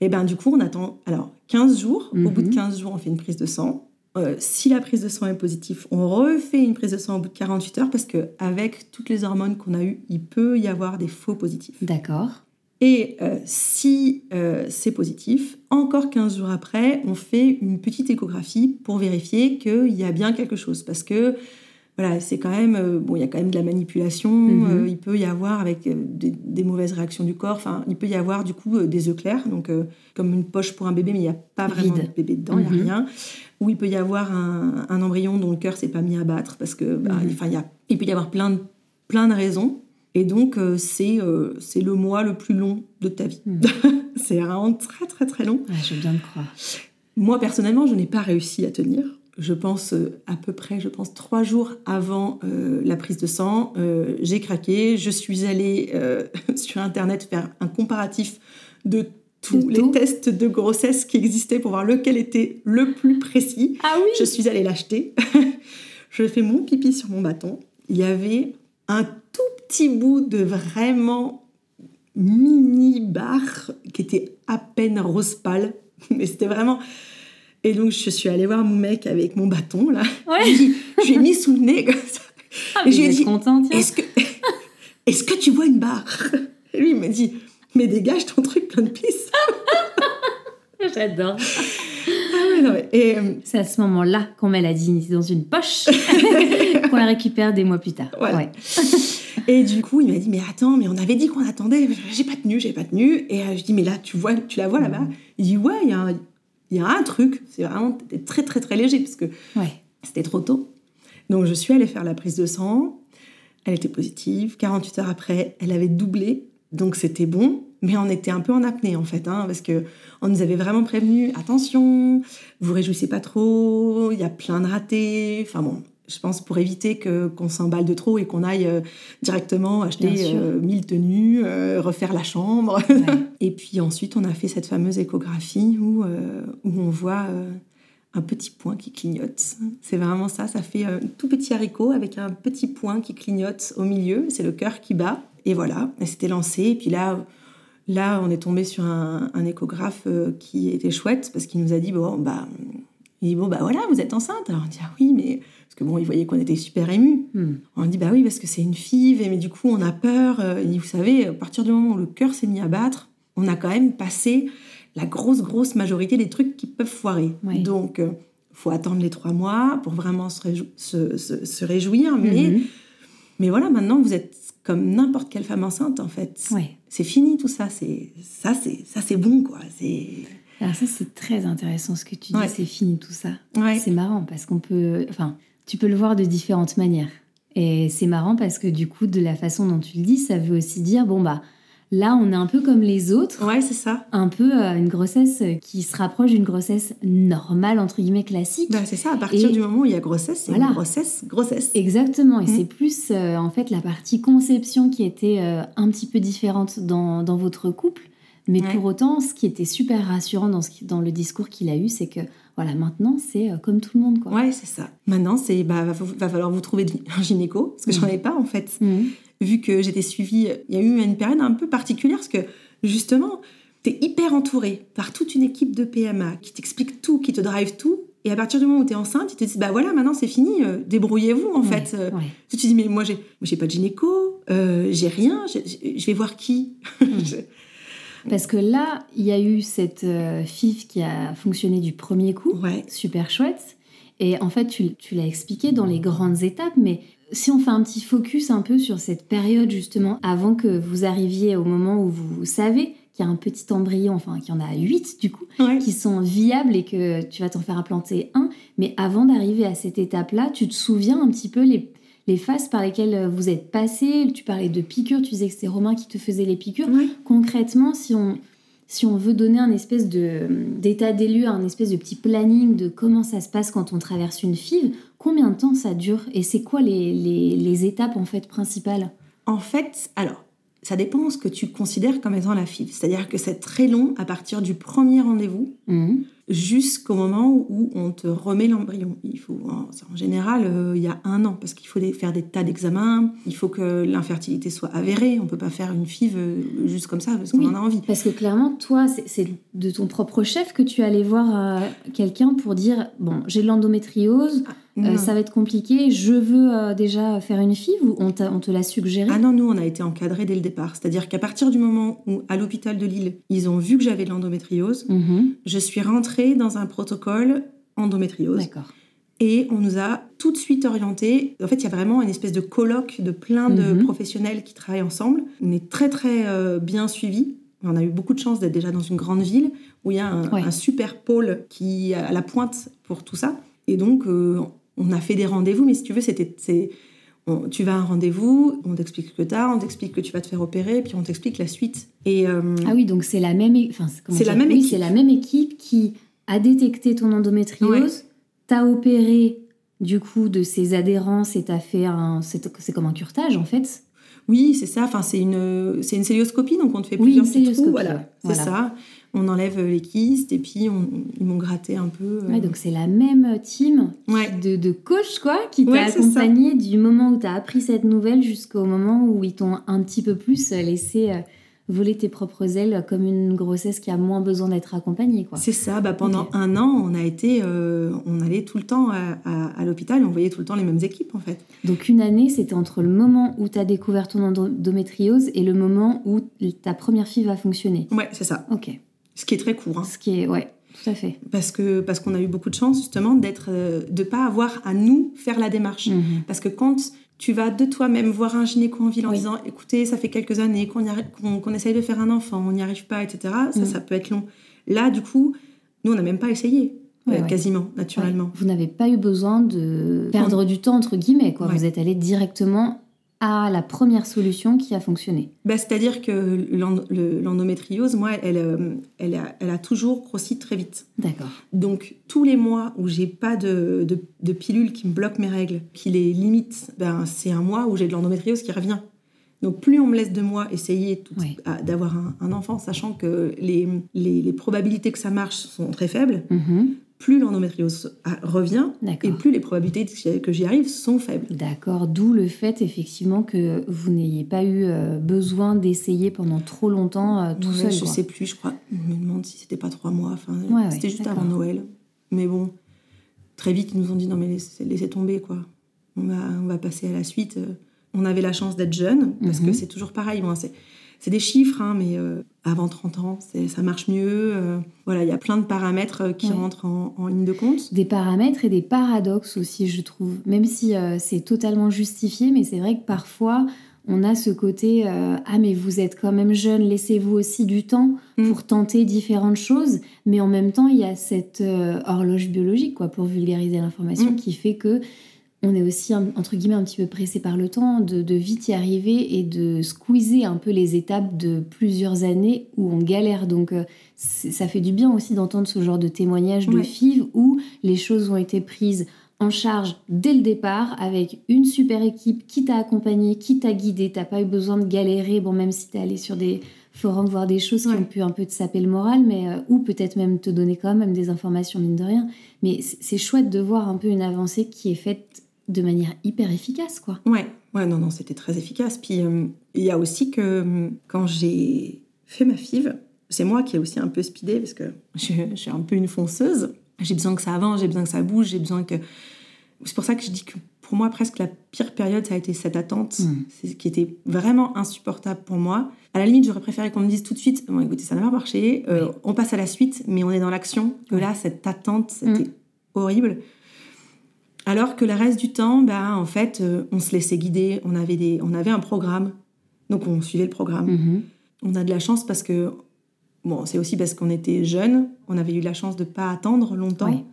Et ben du coup, on attend alors 15 jours. Au bout de Mhm. 15 jours, on fait une prise de sang. Euh, si la prise de sang est positive, on refait une prise de sang au bout de 48 heures parce que avec toutes les hormones qu'on a eues, il peut y avoir des faux positifs. D'accord. Et euh, si euh, c'est positif, encore 15 jours après, on fait une petite échographie pour vérifier qu'il y a bien quelque chose. Parce que voilà, c'est quand même euh, bon, il y a quand même de la manipulation. Mhm. euh, il peut y avoir avec euh, des, des mauvaises réactions du corps. Enfin, il peut y avoir du coup des œufs clairs, donc comme une poche pour un bébé, mais il n'y a pas vraiment Vide. de bébé dedans, il Mhm. n'y a rien. Ou il peut y avoir un, un embryon dont le cœur s'est pas mis à battre parce que bah, Mhm. enfin, il y a, il peut y avoir plein de, plein de raisons. Et donc, euh, c'est euh, c'est le mois le plus long de ta vie. Mhm. c'est vraiment très, très, très long. Ah, je veux bien le croire. Moi, personnellement, je n'ai pas réussi à tenir. Je pense euh, à peu près, je pense trois jours avant euh, la prise de sang, euh, j'ai craqué. Je suis allée euh, sur Internet faire un comparatif de tous De les tout tests de grossesse qui existaient pour voir lequel était le plus précis. Ah oui Je suis allée l'acheter. je fais mon pipi sur mon bâton. Il y avait un tout petit bout de vraiment mini barre qui était à peine rose pâle. Mais c'était vraiment. Et donc, je suis allée voir mon mec avec mon bâton, là. Ouais. Je lui ai mis sous le nez comme ça. Ah, Et je lui ai dit. Est-ce que, tu vois une barre? Et lui, il m'a dit Mais dégage ton truc plein de pisse. J'adore. Ah Et. euh, C'est à ce moment-là qu'on met la dignité dans une poche, qu'on la récupère des mois plus tard. Voilà. Ouais. Et du coup, il m'a dit, mais attends, mais on avait dit qu'on attendait. J'ai pas tenu, j'ai pas tenu. Et euh, je dis, mais là, tu vois, tu la vois là-bas? Il dit, ouais, il y, a un- il y a un truc. C'est vraiment très, très, très léger parce que Ouais. c'était trop tôt. Donc, je suis allée faire la prise de sang. Elle était positive. 48 heures après, elle avait doublé. Donc, c'était bon. Mais on était un peu en apnée, en fait, hein, parce que on nous avait vraiment prévenu attention, vous réjouissez pas trop, il y a plein de ratés. Enfin bon, je pense pour éviter que qu'on s'emballe de trop et qu'on aille euh, directement acheter euh, 1000 tenues, euh, refaire la chambre. Ouais. et puis ensuite, on a fait cette fameuse échographie où, euh, où on voit un petit point qui clignote. C'est vraiment ça, ça fait un tout petit haricot avec un petit point qui clignote au milieu. C'est le cœur qui bat. Et voilà, c'était lancé. Et puis là, là, on est tombé sur un, un échographe qui était chouette parce qu'il nous a dit bon bah, il dit bon bah voilà, vous êtes enceinte. Alors on dit ah oui, mais parce que bon, il voyait qu'on était super émus. Hmm. On dit bah oui parce que c'est une fille, mais du coup on a peur. Euh, Il dit, vous savez, à partir du moment où le cœur s'est mis à battre, on a quand même passé la grosse grosse majorité des trucs qui peuvent foirer. Donc euh, faut attendre les trois mois pour vraiment se, réjou- se- se- se réjouir. Mais Mhm. mais voilà, maintenant vous êtes comme n'importe quelle femme enceinte en fait. C'est fini tout ça. C'est ça c'est ça c'est bon quoi. C'est Alors ça, c'est très intéressant ce que tu dis. Ouais. C'est fini tout ça. ouais. C'est marrant parce qu'on peut... Enfin, tu peux le voir de différentes manières. Et c'est marrant parce que du coup, de la façon dont tu le dis, ça veut aussi dire, bon bah, là, on est un peu comme les autres. Ouais, c'est ça. Un peu euh, une grossesse qui se rapproche d'une grossesse normale, entre guillemets, classique. Bah, c'est ça. À partir Et- du moment où il y a grossesse, c'est Voilà. une grossesse, grossesse. Exactement, et Mm. c'est plus euh, en fait la partie conception qui était euh, un petit peu différente dans, dans votre couple, Mais Ouais. pour autant, ce qui était super rassurant dans, ce qui- dans le discours qu'il a eu, c'est que voilà, maintenant, c'est euh, comme tout le monde. Quoi. Ouais, c'est ça. Maintenant, c'est bah, va, va falloir vous trouver un gynéco, parce que j'en ai pas en fait. Mhm. Vu que j'étais suivie, il y a eu une période un peu particulière, parce que justement, tu es hyper entourée par toute une équipe de PMA qui t'explique tout, qui te drive tout. Et à partir du moment où tu es enceinte, ils te disent bah voilà, maintenant c'est fini, euh, débrouillez-vous en Ouais, fait. Euh, ouais. Tu te dis mais moi j'ai, j'ai pas de gynéco, euh, j'ai rien, je vais voir qui? Je- Parce que là, il y a eu cette euh, FIF qui a fonctionné du premier coup. Ouais. super chouette. Et en fait, tu, tu l'as expliqué dans les grandes étapes, mais si on fait un petit focus un peu sur cette période justement, avant que vous arriviez au moment où vous savez qu'il y a un petit embryon, enfin qu'il y en a huit du coup, Ouais. qui sont viables et que tu vas t'en faire implanter un, mais avant d'arriver à cette étape-là, tu te souviens un petit peu les, les phases par lesquelles vous êtes passé. Tu parlais de piqûres, tu disais que c'est Romain qui te faisait les piqûres. Concrètement, si on, si on veut donner un espèce de d'état des lieux, un espèce de petit planning de comment ça se passe quand on traverse une FIV, combien de temps ça dure et c'est quoi les, les- les étapes en fait principales? En fait, alors, ça dépend ce que tu considères comme étant la FIV. C'est-à-dire que c'est très long à partir du premier rendez-vous. Mhm. Jusqu'au moment où on te remet l'embryon. Il faut, en, en général, euh, il y a un an, parce qu'il faut faire des tas d'examens, il faut que l'infertilité soit avérée, on peut pas faire une FIV euh, juste comme ça, parce qu'on Oui. en a envie. Parce que clairement, toi, c'est- de ton propre chef que tu allais voir euh, quelqu'un pour dire bon, j'ai de l'endométriose, euh, Non. ça va être compliqué, je veux déjà faire une FIV ou on, on te l'a suggéré? Ah non, nous, on a été encadrés dès le départ. C'est-à-dire qu'à partir du moment où, à l'hôpital de Lille, ils ont vu que j'avais de l'endométriose, Mhm. je suis rentrée dans un protocole endométriose. D'accord. Et on nous a tout de suite orientés. En fait, il y a vraiment une espèce de colloque de plein de Mhm. professionnels qui travaillent ensemble. On est très, très euh, bien suivis. On a eu beaucoup de chance d'être déjà dans une grande ville où il y a un, Ouais. un super pôle qui est à la pointe pour tout ça. Et donc, euh, on a fait des rendez-vous, mais si tu veux, c'était. On- tu vas à un rendez-vous, on t'explique que tu as, on t'explique que tu vas te faire opérer, puis on t'explique la suite. Et euh, Ah oui, donc c'est la même, enfin, C'est la même Oui, équipe. c'est la même équipe qui a détecté ton endométriose, t'a opéré du coup de ses adhérences et t'a fait un, c'est comme un curetage en fait. Oui, c'est ça. Enfin, c'est une, c'est une célioscopie, donc on te fait Oui, plusieurs une petits trous. Voilà, c'est Voilà. ça. On enlève les kystes et puis on- ils m'ont gratté un peu. euh. Ouais, donc c'est la même team Ouais. de, de coach quoi qui t'a Ouais, accompagné du moment où t'as appris cette nouvelle jusqu'au moment où ils t'ont un petit peu plus laissé euh, voler tes propres ailes comme une grossesse qui a moins besoin d'être accompagnée quoi. C'est ça. Bah, pendant un an, on a été, euh, on allait tout le temps à, à- à l'hôpital. On voyait tout le temps les mêmes équipes en fait. Donc une année, c'était entre le moment où t'as découvert ton endométriose et le moment où ta première fille va fonctionner. Ouais, c'est ça. Ok. Ce qui est très court, hein. Ce qui est, ouais, tout à fait. parce que parce qu'on a eu beaucoup de chance justement d'être, euh, de pas avoir à nous faire la démarche. Mhm. Parce que quand tu vas de toi-même voir un gynéco en ville en Oui. disant écoutez, ça fait quelques années qu'on essaye de faire un enfant, on n'y arrive pas, etc., ça, Mm. ça peut être long. Là, du coup, nous, on n'a même pas essayé, Ouais, euh, ouais. quasiment, naturellement. Ouais. Vous n'avez pas eu besoin de perdre du temps, entre guillemets. Quoi. Vous êtes allé directement à la première solution qui a fonctionné. Bah, C'est-à-dire que l'en- le- l'endométriose, moi, elle, euh, elle, a, elle a toujours grossi très vite. D'accord. Donc, tous les mois où j'ai pas de, de, de pilule qui me bloque mes règles, qui les limite, ben, c'est un mois où j'ai de l'endométriose qui revient. Donc, plus on me laisse de moi essayer Oui. d'avoir un, un enfant, sachant que les, les, les probabilités que ça marche sont très faibles, Mhm. Plus l'endométriose revient et plus les probabilités que j'y- arrive sont faibles. D'accord, d'où le fait effectivement que vous n'ayez pas eu euh, besoin d'essayer pendant trop longtemps euh, tout Ouais, seul. Je quoi. sais plus, je crois. Je me demande si c'était pas trois mois. Enfin, Ouais, c'était ouais, juste avant Noël. Mais bon, très vite, ils nous ont dit non, mais laissez, laissez tomber, quoi. On va, on va passer à la suite. Euh, On avait la chance d'être jeune, parce Mhm. que c'est toujours pareil. Bon, c'est, c'est des chiffres, hein, mais euh, avant 30 ans, ça marche mieux. euh, voilà, il y a plein de paramètres euh, qui Ouais. rentrent en, en ligne de compte. Des paramètres et des paradoxes aussi, je trouve. Même si euh, c'est totalement justifié, mais c'est vrai que parfois, on a ce côté euh, Ah, mais vous êtes quand même jeune, laissez-vous aussi du temps Mm. pour tenter différentes choses. Mais en même temps, il y a cette euh, horloge biologique, quoi, pour vulgariser l'information, Mm. qui fait que on est aussi, un- entre guillemets, un petit peu pressé par le temps de, de vite y arriver et de squeezer un peu les étapes de plusieurs années où on galère. Donc, euh, ça fait du bien aussi d'entendre ce genre de témoignage de Ouais. FIV où les choses ont été prises en charge dès le départ avec une super équipe qui t'a accompagné, qui t'a guidé. T'as pas eu besoin de galérer, bon, même si t'es allé sur des faut voir des choses qui ont pu un peu te saper le moral, mais euh, ou peut-être même te donner quand même des informations mine de rien. Mais c'est chouette de voir un peu une avancée qui est faite de manière hyper efficace, quoi. Ouais, ouais, non, non, c'était très efficace. Puis euh, il y a aussi que euh, quand j'ai fait ma FIV, c'est moi qui ai aussi un peu speedé parce que je, je suis un peu une fonceuse. J'ai besoin que ça avance, j'ai besoin que ça bouge, j'ai besoin que. C'est pour ça que je dis que pour moi, presque la pire période, ça a été cette attente, Mm. c'est ce qui était vraiment insupportable pour moi. À la limite, j'aurais préféré qu'on me dise tout de suite Bon, écoutez, ça n'a pas marché, euh, Oui. on passe à la suite, mais on est dans l'action. Que là, cette attente, c'était Mm. horrible. Alors que le reste du temps, bah, en fait, euh, on se laissait guider, on avait, des, on avait un programme, donc on suivait le programme. Mhm. On a de la chance parce que, bon, c'est aussi parce qu'on était jeunes, on avait eu la chance de pas attendre longtemps, Oui.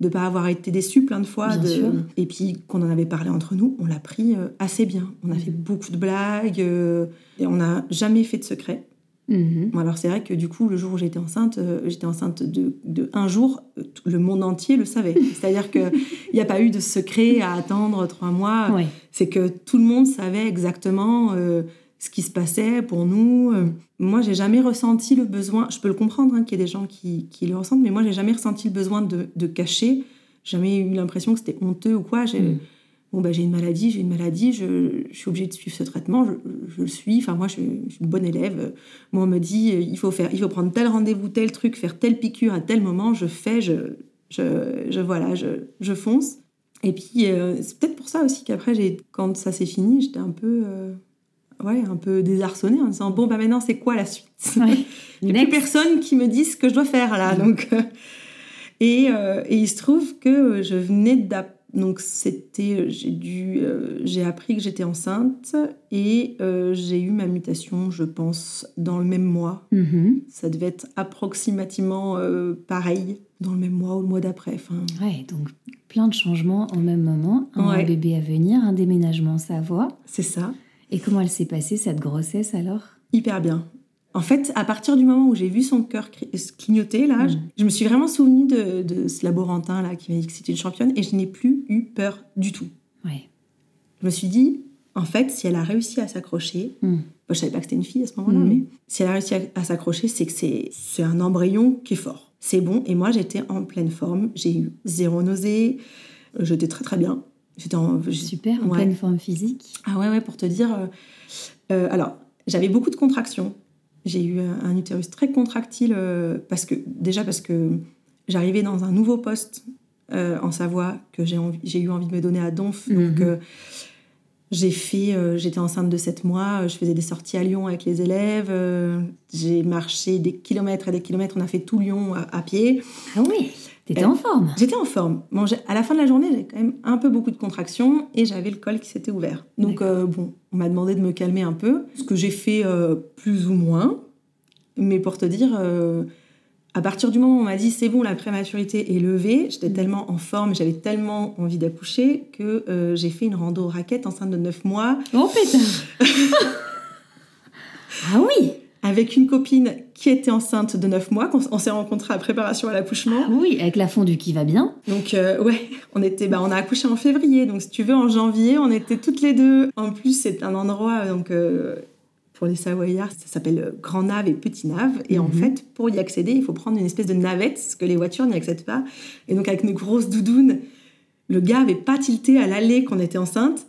de pas avoir été déçus plein de fois. Bien de- sûr. Et puis qu'on en avait parlé entre nous, on l'a pris euh, assez bien. On a fait beaucoup de blagues euh, et on n'a jamais fait de secret. Mhm. Alors c'est vrai que du coup, le jour où j'étais enceinte, euh, j'étais enceinte de, de un jour, euh, tout- le monde entier le savait. C'est-à-dire qu'il n'y a pas eu de secret à attendre trois mois. Ouais. C'est que tout le monde savait exactement euh, ce qui se passait pour nous. Euh, moi, j'ai jamais ressenti le besoin, je peux le comprendre hein, qu'il y ait des gens qui, qui le ressentent, mais moi, j'ai jamais ressenti le besoin de, de cacher. Jamais eu l'impression que c'était honteux ou quoi. J'ai, Mm. Bon, bah, j'ai une maladie, j'ai une maladie, je, je suis obligée de suivre ce traitement, je, je le suis. Enfin, moi, je, suis je suis une bonne élève. Moi, on me dit, euh, il faut, faire, il faut prendre tel rendez-vous, tel truc, faire telle piqûre à tel moment, je fais, je, je, voilà, je, je fonce. Et puis, euh, c'est peut-être pour ça aussi qu'après, j'ai- quand ça s'est fini, j'étais un peu, euh, ouais, un peu désarçonnée en disant, bon, bah maintenant, c'est quoi la suite? Ouais. Il n'y a plus personne qui me dise ce que je dois faire là. Donc, euh, et, et il se trouve que je venais d'app- donc c'était j'ai dû euh, j'ai appris que j'étais enceinte et euh, j'ai eu ma mutation je pense dans le même mois Mhm. ça devait être approximativement euh, pareil dans le même mois ou le mois d'après enfin Ouais, donc plein de changements en même moment. Un Ouais. bébé à venir, un déménagement Savoie. c'est ça Et comment elle s'est passée cette grossesse alors? Hyper bien en fait, à partir du moment où j'ai vu son cœur cri- clignoter, là, Mm. je, me suis vraiment souvenue de, de ce laborantin là qui m'a dit que c'était une championne et je n'ai plus eu peur du tout. Ouais. Je me suis dit, en fait, si elle a réussi à s'accrocher, Mm. moi, je savais pas que c'était une fille à ce moment-là, Mhm. mais si elle a réussi à, à s'accrocher, c'est que c'est un embryon qui est fort. C'est bon. Et moi, j'étais en pleine forme. J'ai eu zéro nausée. Euh, J'étais très très bien. J'étais en Super, en ouais. pleine forme physique. Ah ouais, ouais, pour te dire. euh, euh, alors, j'avais beaucoup de contractions. J'ai eu un, utérus très contractile euh, parce que déjà parce que j'arrivais dans un nouveau poste euh, en Savoie que j'ai eu envie de me donner à Donf. Donc Mhm. euh, j'ai fait, euh, j'étais enceinte de 7 mois, je faisais des sorties à Lyon avec les élèves, j'ai marché des kilomètres et des kilomètres, on a fait tout Lyon à, à pied. Ah oui, t'étais en forme. J'étais en forme. Bon, à la fin de la journée, j'avais quand même un peu beaucoup de contractions et j'avais le col qui s'était ouvert. Donc, euh, bon, on m'a demandé de me calmer un peu, ce que j'ai fait euh, plus ou moins. Mais pour te dire, euh, à partir du moment où on m'a dit c'est bon, la prématurité est levée, j'étais Mm. tellement en forme, j'avais tellement envie d'accoucher que j'ai fait une rando raquette enceinte de 9 mois Oh pétard Ah oui avec une copine qui était enceinte de 9 mois, qu'on on s'est rencontrés à préparation à l'accouchement. Ah oui, avec la fondue qui va bien. Donc euh, ouais, on était, bah, on a accouché en février, donc si tu veux en janvier, on était toutes les deux. En plus, c'est un endroit donc euh, pour les Savoyards, ça s'appelle euh, Grand Nave et Petit Nave, et en Mhm. fait, pour y accéder, il faut prendre une espèce de navette, parce que les voitures n'y accèdent pas. Et donc avec une grosse doudoune, le gars avait pas tilté à l'aller qu'on était enceinte.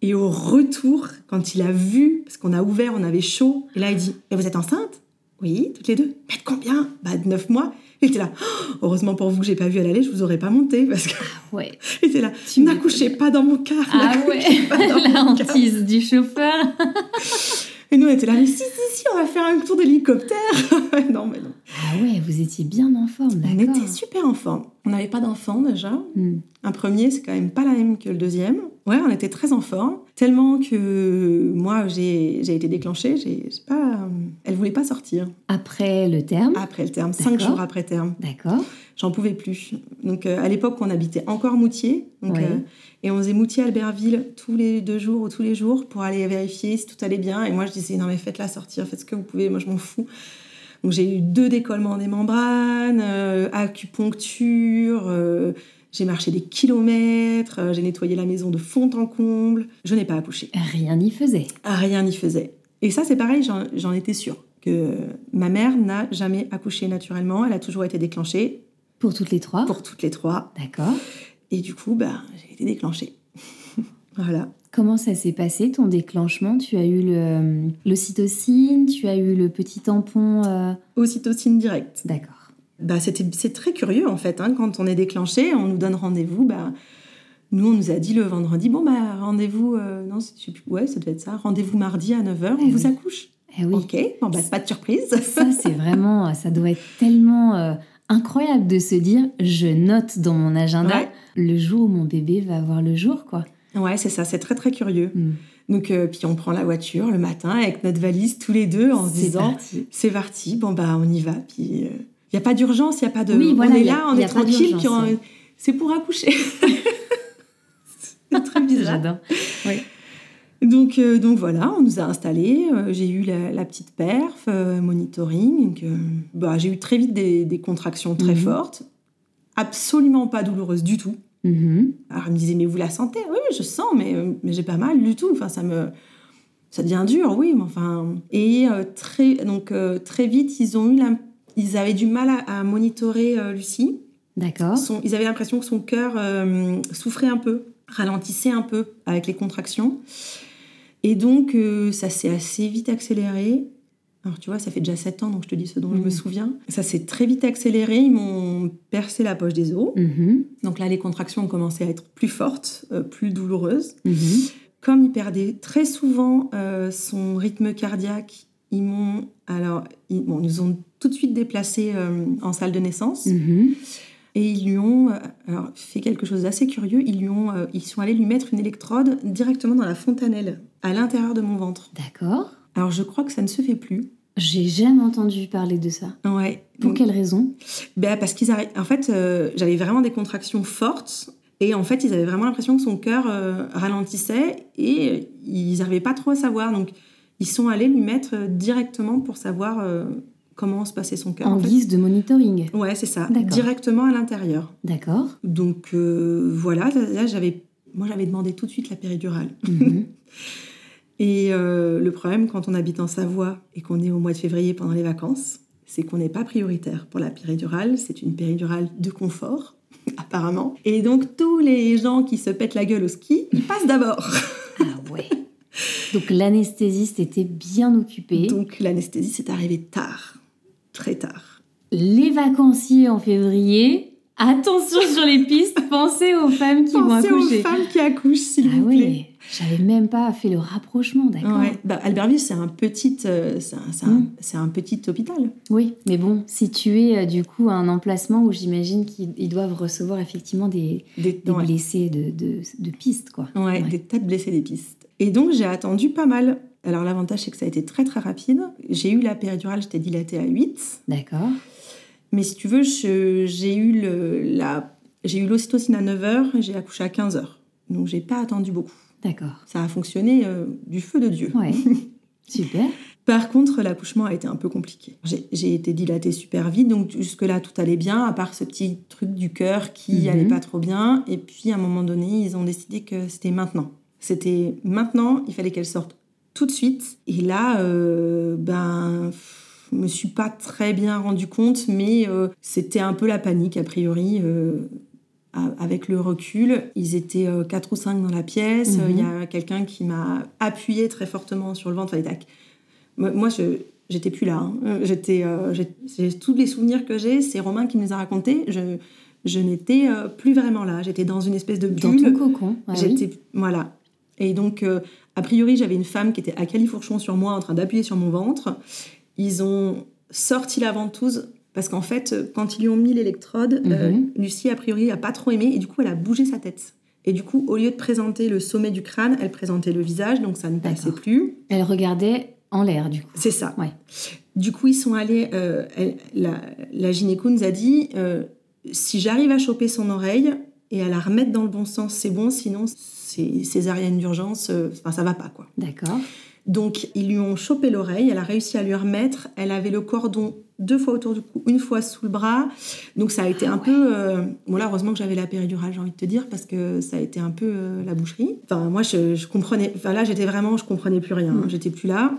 Et au retour, quand il a vu, parce qu'on a ouvert, on avait chaud, et là il dit Et vous êtes enceinte? Oui, toutes les deux. Mais de combien? Bah de 9 mois. Il était là Oh, Heureusement pour vous que j'ai pas vu à l'aller, je vous aurais pas monté. Parce que Ouais. il était là Tu N'accouchez pas dans mon car. Ah ouais, pas dans la mon car. hantise du chauffeur. Et nous on était là Mais si, si, si, on va faire un tour d'hélicoptère. non, mais non. Ah ouais, vous étiez bien en forme, On d'accord. était super en forme. On n'avait pas d'enfant déjà. Hmm. Un premier, c'est quand même pas la même que le deuxième. Ouais, on était très en forme. Tellement que moi, j'ai été déclenchée. J'ai pas, euh, elle voulait pas sortir Après le terme, après le terme, cinq jours après terme. d'accord. J'en pouvais plus. Donc euh, à l'époque, on habitait encore Moutier. Donc, Ouais. euh, et on faisait Moutier-Albertville tous les deux jours ou tous les jours pour aller vérifier si tout allait bien. Et moi, je disais, non mais faites-la sortir, faites ce que vous pouvez, moi je m'en fous. Donc j'ai eu deux décollements des membranes, euh, acupuncture, euh, j'ai marché des kilomètres, euh, j'ai nettoyé la maison de fond en comble. Je n'ai pas accouché. Rien n'y faisait. Rien n'y faisait. Et ça, c'est pareil, j'en- j'en étais sûre que ma mère n'a jamais accouché naturellement, elle a toujours été déclenchée. Pour toutes les trois Pour toutes les trois. D'accord. Et du coup, bah, j'ai été déclenchée. voilà. Comment ça s'est passé ton déclenchement? Tu as eu le l'ocytocine, tu as eu le petit tampon. Euh... Ocytocine direct. D'accord. Bah, c'était, c'est très curieux en fait. Hein. Quand on est déclenché, on nous donne rendez-vous. Bah, nous, on nous a dit le vendredi, bon, bah, rendez-vous, euh, non, je sais plus, ouais, ça devait être ça, rendez-vous mardi à 9h, on Eh vous oui. accouche. Eh oui. Ok, bon, bah, pas de surprise. Ça, c'est vraiment, ça doit être tellement euh, incroyable de se dire, je note dans mon agenda Ouais. Le jour où mon bébé va avoir le jour, quoi. Ouais, c'est ça, c'est très très curieux. Hmm. Donc, euh, puis on prend la voiture le matin avec notre valise tous les deux en se disant, c'est parti, bon, bah, on y va. Puis, il n'y a pas d'urgence, il n'y a pas de. Oui, voilà, on est y a- là, on y est tranquille, puis on- c'est pour accoucher. c'est très bizarre. J'adore. Oui. Donc, euh, donc voilà, on nous a installés. euh, j'ai eu la, la petite perf, euh, monitoring. Donc, euh, bah, j'ai eu très vite des, des contractions très Mhm. fortes, absolument pas douloureuses du tout. Mhm. Alors, elle me disait, mais vous la sentez? Oui, je sens, mais, euh, mais j'ai pas mal du tout. Enfin, ça me. Ça devient dur, oui, mais enfin. Et euh, très, donc, euh, très vite, ils ont eu la- Ils avaient du mal à, à monitorer euh, Lucie. D'accord. Ils avaient l'impression que son cœur souffrait un peu, ralentissait un peu avec les contractions. Et donc, ça s'est assez vite accéléré. Alors, tu vois, ça fait déjà 7 ans, donc je te dis ce dont je me souviens. Ça s'est très vite accéléré. Ils m'ont percé la poche des os. Mhm. Donc là, les contractions ont commencé à être plus fortes, euh, plus douloureuses. Mhm. Comme il perdait très souvent euh, son rythme cardiaque, ils m'ont alors ils, bon, ils nous ont tout de suite déplacé euh, en salle de naissance Mhm. et ils lui ont euh, alors fait quelque chose d'assez curieux. Ils lui ont ils sont allés lui mettre une électrode directement dans la fontanelle à l'intérieur de mon ventre. D'accord. Alors je crois que ça ne se fait plus. J'ai jamais entendu parler de ça. Ouais. Pour Donc, quelle raison? Ben, parce qu'ils arrêtent. En fait, euh, j'avais vraiment des contractions fortes. Et en fait, ils avaient vraiment l'impression que son cœur euh, ralentissait et euh, ils n'arrivaient pas trop à savoir. Donc, ils sont allés lui mettre directement pour savoir euh, comment se passait son cœur. En en fait. guise de monitoring. Ouais, c'est ça. D'accord. Directement à l'intérieur. D'accord. Donc, voilà, là, j'avais. Moi, j'avais demandé tout de suite la péridurale. Mhm. Et euh, le problème, quand on habite en Savoie et qu'on est au mois de février pendant les vacances, c'est qu'on n'est pas prioritaire pour la péridurale. C'est une péridurale de confort, apparemment. Et donc, tous les gens qui se pètent la gueule au ski, ils passent d'abord. ah ouais. Donc l'anesthésiste était bien occupé. Donc, l'anesthésie, c'est arrivé tard, très tard. Les vacanciers en février, attention sur les pistes, pensez aux femmes qui vont Pensez aux accoucher. femmes qui accouchent, s'il Ah vous plaît. oui, j'avais même pas fait le rapprochement, d'accord. Ouais. Bah, Albertville, c'est un petit, euh, c'est un, c'est un- Mm. c'est un petit hôpital. Oui, mais bon, situé euh, du coup à un emplacement où j'imagine qu'ils ils doivent recevoir effectivement des, Des, des ouais. blessés de, de, de pistes, quoi. Ouais, Ouais. des tas de blessés des pistes. Et donc j'ai attendu pas mal. Alors l'avantage c'est que ça a été très très rapide. J'ai eu la péridurale, j'étais dilatée à 8. D'accord. Mais si tu veux, j'ai eu le, la, j'ai eu l'ocytocine à 9h et j'ai accouché à 15h. Donc j'ai pas attendu beaucoup. D'accord. Ça a fonctionné euh, du feu de Dieu. Ouais. Super. Par contre, l'accouchement a été un peu compliqué. J'ai été dilatée super vite, donc jusque-là tout allait bien, à part ce petit truc du cœur qui Mhm. allait pas trop bien. Et puis à un moment donné, ils ont décidé que c'était maintenant. C'était maintenant, il fallait qu'elle sorte tout de suite. Et là, euh, ben, pff, me suis pas très bien rendu compte, mais euh, c'était un peu la panique a priori. euh, avec le recul, ils étaient euh, quatre ou cinq dans la pièce. Mhm. Il y a quelqu'un qui m'a appuyé très fortement sur le ventre. Fallait tac. Moi, je j'étais plus là. hein. J'étais, euh, tous les souvenirs que j'ai, c'est Romain qui me les a racontés. Je, je n'étais euh, plus vraiment là. J'étais dans une espèce de Dans bulle. ton cocon. Ah oui. J'étais voilà. Et donc, euh, a priori, j'avais une femme qui était à califourchon sur moi, en train d'appuyer sur mon ventre. Ils ont sorti la ventouse parce qu'en fait, quand ils lui ont mis l'électrode, euh, Mhm. Lucie a priori a pas trop aimé et du coup, elle a bougé sa tête. Et du coup, au lieu de présenter le sommet du crâne, elle présentait le visage, donc ça ne passait plus. Elle regardait en l'air, du coup. C'est ça. Ouais. Du coup, ils sont allés. euh, elle- la, la gynéco nous a dit euh, si j'arrive à choper son oreille et à la remettre dans le bon sens, c'est bon. Sinon, c'est césarienne d'urgence. Enfin, ça va pas quoi. D'accord. Donc, ils lui ont chopé l'oreille. Elle a réussi à lui remettre. Elle avait le cordon deux fois autour du cou, une fois sous le bras. Donc, ça a été un peu. euh, Bon, là, heureusement que j'avais la péridurale, j'ai envie de te dire, parce que ça a été un peu euh, la boucherie. Enfin, moi, je, je comprenais. Enfin, là, j'étais vraiment. Je comprenais plus rien. hein. Mm. J'étais plus là.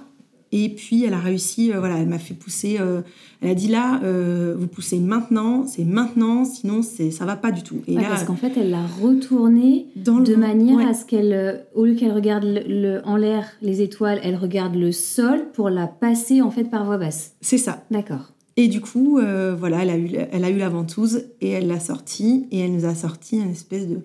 Et puis elle a réussi, euh, voilà, elle m'a fait pousser. euh, elle a dit là, euh, vous poussez maintenant, c'est maintenant, sinon c'est ça va pas du tout. Et Ouais, là, parce qu'en fait, elle l'a retourné dans le de manière ouais. à ce qu'elle, au lieu qu'elle regarde le, le- en l'air les étoiles, elle regarde le sol pour la passer en fait par voie basse. c'est ça. D'accord. Et du coup, voilà, elle a eu, elle a eu la ventouse et elle l'a sortie et elle nous a sorti un espèce de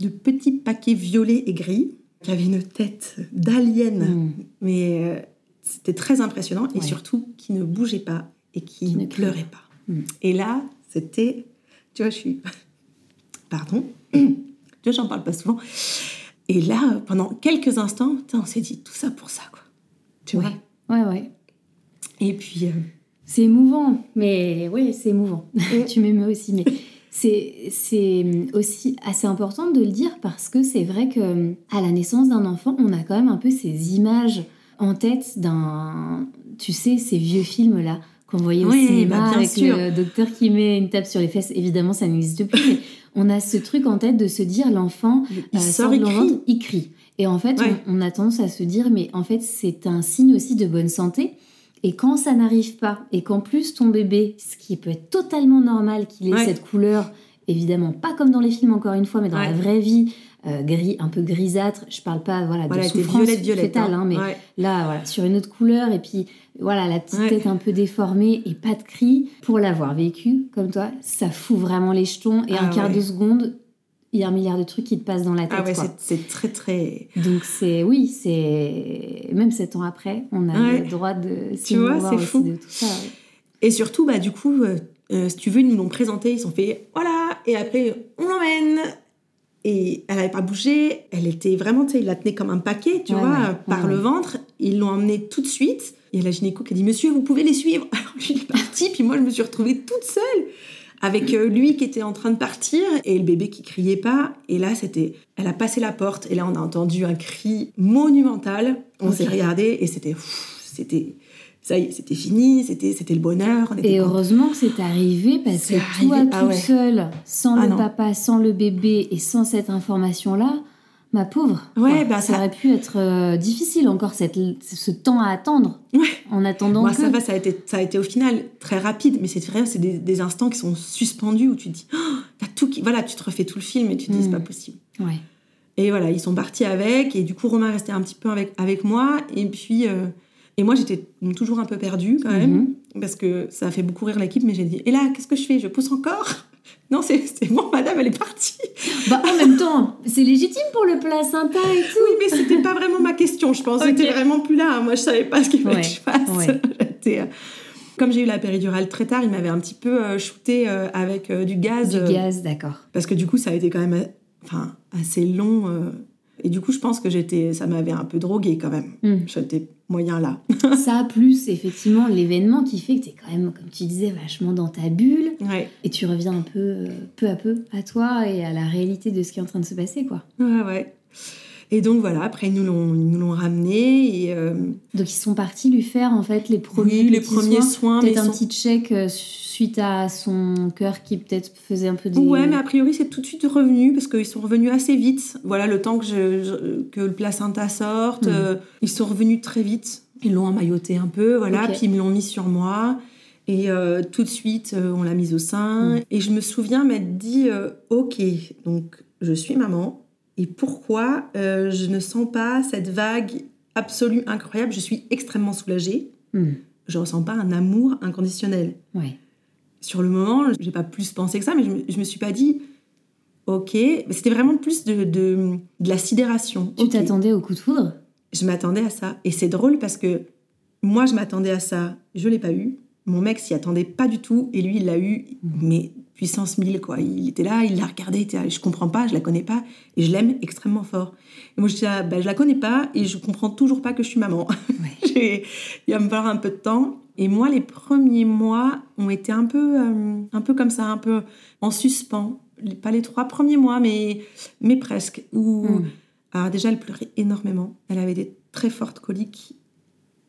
de petit paquet violet et gris qui avait une tête d'alien, Mm. mais c'était très impressionnant et Ouais. surtout qui ne bougeait pas et qui, Qui ne pleurait pas. Mm. Et là, c'était, tu vois, je suis, pardon, tu vois, j'en parle pas souvent. Et là, pendant quelques instants, on s'est dit tout ça pour ça, quoi. Tu vois? Ouais, ouais. Et puis, euh, C'est émouvant, mais oui, c'est émouvant. Tu m'émeus aussi, mais c'est c'est aussi assez important de le dire parce que c'est vrai que à la naissance d'un enfant, on a quand même un peu ces images en tête d'un, tu sais, ces vieux films là qu'on voyait au cinéma bah, avec sûr. le docteur qui met une tape sur les fesses. Évidemment, ça n'existe plus. mais on a ce truc en tête de se dire l'enfant il euh, sort, de il crie. ventre, il crie. Et en fait, Ouais. on, on a tendance à se dire, mais en fait, c'est un signe aussi de bonne santé. Et quand ça n'arrive pas, et qu'en plus ton bébé, ce qui peut être totalement normal qu'il ait Ouais. cette couleur, évidemment pas comme dans les films encore une fois, mais dans Ouais. la vraie vie, euh, gris, un peu grisâtre. Je parle pas voilà Voilà, de souffrance violette, violette. fétale, hein. hein, mais Ouais. là, voilà, sur une autre couleur, et puis voilà, la petite Ouais. tête un peu déformée et pas de cri. Pour l'avoir vécu comme toi, ça fout vraiment les jetons. Et Ah un quart ouais. de seconde, il y a un milliard de trucs qui te passent dans la tête. Ah ouais, quoi. c'est- très très. Donc c'est oui, c'est même sept ans après, on a Ouais. le droit de Tu vois, c'est fou. de tout ça. ouais. Et surtout, bah, du coup, euh, euh, si tu veux, ils nous l'ont présenté, ils sont fait voilà, et après, on l'emmène. Et elle n'avait pas bougé, elle était vraiment, tu sais, ils la tenaient comme un paquet, tu Ouais, vois, ouais, par ouais, le ventre. Ils l'ont emmenée tout de suite. Et la gynéco qui a dit Monsieur, vous pouvez les suivre. Alors lui, il est parti, puis moi, je me suis retrouvée toute seule avec euh, lui qui était en train de partir et le bébé qui criait pas. Et là, c'était. Elle a passé la porte et là, on a entendu un cri monumental. On s'est regardé et c'était. C'était. Ça y est, c'était fini, c'était c'était le bonheur. On était Et heureusement que c'est arrivé parce que toi arrivé, ah ouais. seule, sans Ah le non. papa, sans le bébé et sans cette information là, ma pauvre. Ouais, bah, ça ça- aurait pu être euh, difficile encore cette, ce temps à attendre. Ouais. En attendant Moi, que. ça va, ça a, été, ça a été au final très rapide, mais c'est vrai, c'est des, des instants qui sont suspendus où tu te dis, oh, t'as tout qui. Voilà, tu te refais tout le film et tu te dis, Mm. c'est pas possible. Ouais. Et voilà, ils sont partis avec, et du coup, Romain restait un petit peu avec, avec moi, et puis. euh, et moi, j'étais toujours un peu perdue quand même, Mhm. parce que ça a fait beaucoup rire l'équipe, mais j'ai dit, et là, qu'est-ce que je fais? Je pousse encore Non, c'est bon, madame, elle est partie. Bah en même temps, c'est légitime pour le placenta et tout. Oui, mais c'était pas vraiment ma question, je pense. Ok. J'étais vraiment plus là. Moi, je savais pas ce qu'il fallait Ouais, que je fasse. ouais. Euh, Comme j'ai eu la péridurale très tard, il m'avait un petit peu euh, shooté euh, avec du gaz. Du gaz, d'accord. Parce que du coup, ça a été quand même enfin, assez long. et du coup, je pense que j'étais, ça m'avait un peu droguée quand même. Mm. J'étais moyen là. Ça, plus effectivement l'événement qui fait que tu es quand même, comme tu disais, vachement dans ta bulle Ouais, et tu reviens un peu, euh, peu à peu à toi et à la réalité de ce qui est en train de se passer, quoi. ouais, ouais. Et donc voilà, après ils nous l'ont, ils nous l'ont ramené et euh, Donc ils sont partis lui faire en fait les premiers, oui, les premiers soins, soins, peut-être un sont- petit check euh, suite à son cœur qui peut-être faisait un peu des. Ouais, mais a priori, c'est tout de suite revenu parce qu'ils sont revenus assez vite. Voilà, le temps que, je, je- que le placenta sorte, Mhm. euh, ils sont revenus très vite. Ils l'ont emmailloté un peu, voilà, puis ils me l'ont mis sur moi. Et euh, tout de suite, on l'a mise au sein. Mhm. Et je me souviens m'être dit, ok, donc je suis maman. Et pourquoi euh, je ne sens pas cette vague absolue incroyable? Je suis extrêmement soulagée. Hmm, Je ressens pas un amour inconditionnel ouais. sur le moment, j'ai pas plus pensé que ça, mais je me, je me suis pas dit, ok, c'était vraiment plus de, de, de la sidération. Tu t'attendais au coup de foudre? Je m'attendais à ça. Et c'est drôle parce que moi, je m'attendais à ça, je l'ai pas eu. Mon mec s'y attendait pas du tout, et lui, il l'a eu, mais puissance 1000, quoi. Il était là, il l'a regardé, il était là, je comprends pas, je la connais pas, et je l'aime extrêmement fort. Et moi, je dis, ah, bah, je la connais pas, et je comprends toujours pas que je suis maman. Ouais. Il va me falloir un peu de temps. Et moi, les premiers mois ont été un peu, euh, un peu comme ça, un peu en suspens. Pas les trois premiers mois, mais, mais presque. Où, Hmm. alors déjà, elle pleurait énormément. Elle avait des très fortes coliques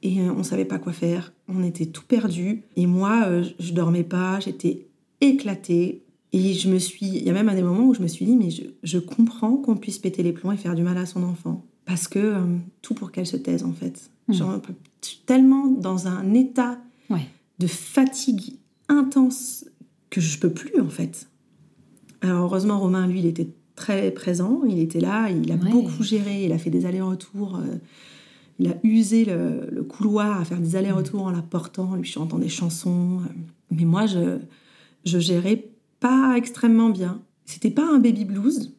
et euh, on savait pas quoi faire. On était tout perdu. Et moi, euh, je- dormais pas. J'étais éclatée. Et je me suis, il y a même un des moments où je me suis dit, mais je, je comprends qu'on puisse péter les plombs et faire du mal à son enfant. parce que euh, tout pour qu'elle se taise en fait. Genre, je suis tellement dans un état Ouais. de fatigue intense que je peux plus en fait. Alors heureusement Romain lui il était très présent, il était là, il a Ouais. beaucoup géré, il a fait des allers-retours, euh, il a usé le, le couloir à faire des allers-retours en la portant, lui chantant des chansons. Mais moi je je gérais pas extrêmement bien. C'était pas un baby blues,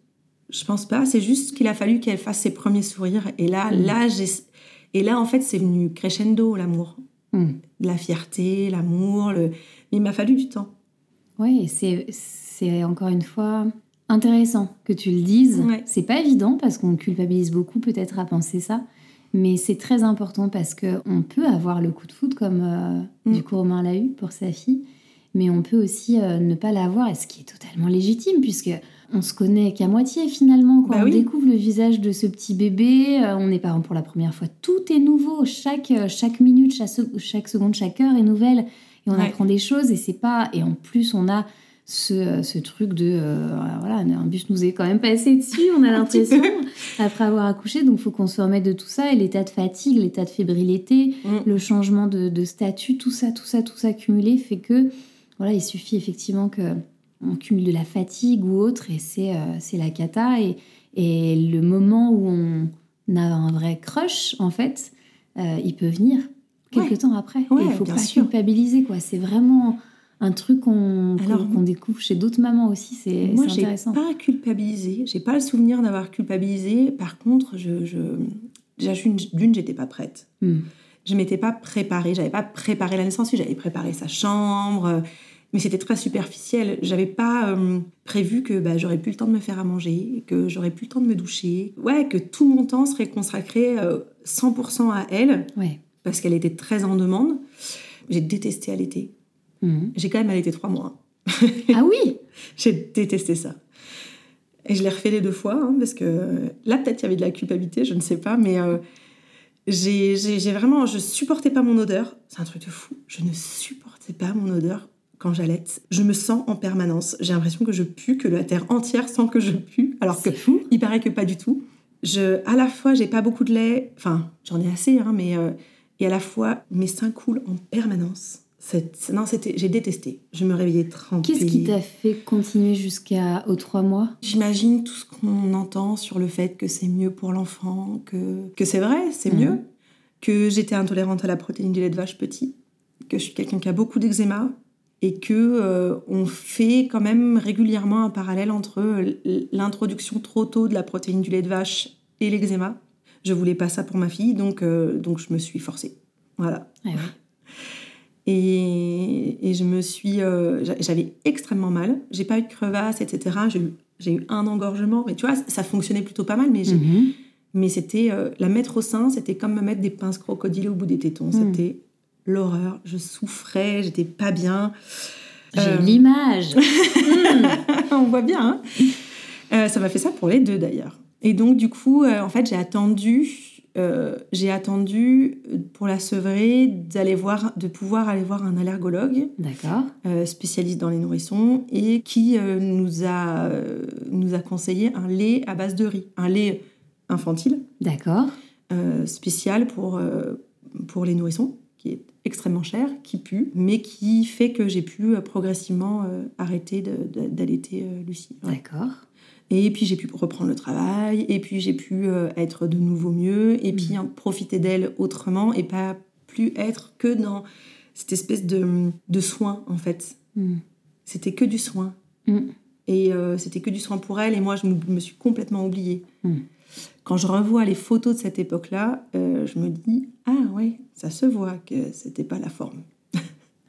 je pense pas. C'est juste qu'il a fallu qu'elle fasse ses premiers sourires et là Mm. là j'ai et là en fait c'est venu crescendo l'amour Mm. la fierté, l'amour. Le... Mais il m'a fallu du temps. Oui, c'est c'est encore une fois intéressant que tu le dises. Ouais. C'est pas évident parce qu'on culpabilise beaucoup peut-être à penser ça, mais c'est très important parce que on peut avoir le coup de foudre comme euh, Mm. du coup Romain l'a eu pour sa fille, mais on peut aussi euh, ne pas l'avoir, et ce qui est totalement légitime puisque on se connaît qu'à moitié finalement quand Bah on oui. découvre le visage de ce petit bébé, euh, on est parent pour la première fois, tout est nouveau, chaque chaque minute, chaque, chaque seconde, chaque heure est nouvelle et on Ouais. apprend des choses et c'est pas et en plus on a ce, ce truc de euh, voilà un bus nous est quand même passé dessus on a l'impression après avoir accouché donc faut qu'on se remette de tout ça et l'état de fatigue l'état de fébrilité Mm. le changement de, de statut tout ça tout ça tout ça cumulé fait que voilà il suffit effectivement que on cumule de la fatigue ou autre et c'est euh, c'est la cata et, et le moment où on a un vrai crush en fait euh, il peut venir quelques Ouais. temps après Ouais, il faut bien pas sûr. culpabiliser quoi c'est vraiment un truc qu'on découvre chez d'autres mamans aussi c'est Moi, c'est j'ai intéressant pas culpabilisé. J'ai pas le souvenir d'avoir culpabilisé. Par contre, je, je... déjà, d'une, j'étais pas prête. Hmm. Je m'étais pas préparée. J'avais pas préparé la naissance. J'avais préparé sa chambre. Mais c'était très superficiel. J'avais pas euh, prévu que bah, j'aurais plus le temps de me faire à manger, que j'aurais plus le temps de me doucher. Ouais, que tout mon temps serait consacré euh, 100% à elle. ouais parce qu'elle était très en demande. J'ai détesté allaiter. Mhm. J'ai quand même allaité trois mois. ah oui J'ai détesté ça. Et je l'ai refait les deux fois, hein, parce que là, peut-être il y avait de la culpabilité, je ne sais pas, mais euh, j'ai vraiment. Je supportais pas mon odeur. C'est un truc de fou. Je ne supportais pas mon odeur quand j'allaite. Je me sens en permanence. J'ai l'impression que je pue, que la terre entière sent que je pue, alors que fou il paraît que pas du tout. Je, à la fois, j'ai pas beaucoup de lait, enfin, j'en ai assez, hein, mais euh, et à la fois, mes seins coulent en permanence. Non, c'était, j'ai détesté. Je me réveillais trempée. qu'est-ce qui t'a fait continuer jusqu'aux trois mois? J'imagine tout ce qu'on entend sur le fait que c'est mieux pour l'enfant, que, que c'est vrai, c'est Mhm. mieux, que j'étais intolérante à la protéine du lait de vache petit, que je suis quelqu'un qui a beaucoup d'eczéma et que euh, on fait quand même régulièrement un parallèle entre l'introduction trop tôt de la protéine du lait de vache et l'eczéma. Je voulais pas ça pour ma fille, donc, euh, donc je me suis forcée. Voilà. Ah. Et, et je me suis. euh, j'a- J'avais extrêmement mal. J'ai pas eu de crevasse, etc. J'ai eu, j'ai eu un engorgement, mais tu vois, ça fonctionnait plutôt pas mal. Mais, j'ai- Mhm. mais c'était. euh, la mettre au sein, c'était comme me mettre des pinces crocodiles au bout des tétons. Mm. C'était l'horreur. Je souffrais, j'étais pas bien. j'ai Euh, l'image Mhm. On voit bien. hein. Euh, ça m'a fait ça pour les deux d'ailleurs. Et donc du coup, euh, en fait, j'ai attendu, euh, j'ai attendu euh, pour la sevrer d'aller voir, de pouvoir aller voir un allergologue d'accord euh, spécialiste dans les nourrissons et qui euh, nous a nous a conseillé un lait à base de riz, un lait infantile d'accord spécial pour pour les nourrissons qui est extrêmement cher, qui pue, mais qui fait que j'ai pu progressivement arrêter d'allaiter Lucie. Ouais. d'accord Et puis j'ai pu reprendre le travail, et puis j'ai pu euh, être de nouveau mieux, et puis hein, profiter d'elle autrement, et pas plus être que dans cette espèce de, de soin, en fait. Mhm. C'était que du soin. Mhm. Et euh, c'était que du soin pour elle, et moi je me, suis complètement oubliée. Quand je revois les photos de cette époque-là, euh, je me dis, ah ouais, ça se voit que c'était pas la forme.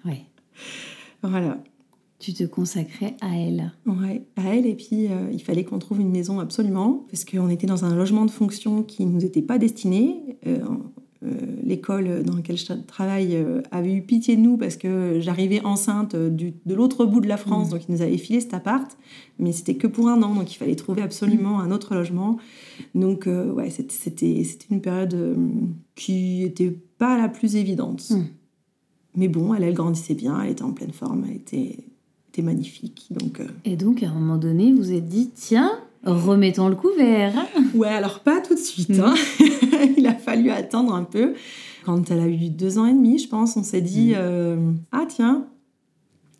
ouais Voilà. Tu te consacrais à elle Ouais, à elle. Et puis, euh, il fallait qu'on trouve une maison absolument, parce qu'on était dans un logement de fonction qui ne nous était pas destiné. Euh, euh, L'école dans laquelle je tra- travaille avait eu pitié de nous parce que j'arrivais enceinte du- de l'autre bout de la France, Mhm. donc ils nous avaient filé cet appart, mais c'était que pour un an, donc il fallait trouver absolument un autre logement. Donc, ouais, c'était- une période qui était pas la plus évidente. Mhm. Mais bon, elle, elle grandissait bien, elle était en pleine forme, elle était, magnifique. Donc, euh, et donc à un moment donné vous êtes dit tiens remettons le couvert Ouais, alors pas tout de suite. hein. Il a fallu attendre un peu. Quand elle a eu deux ans et demi, je pense, on s'est dit euh, Ah, tiens,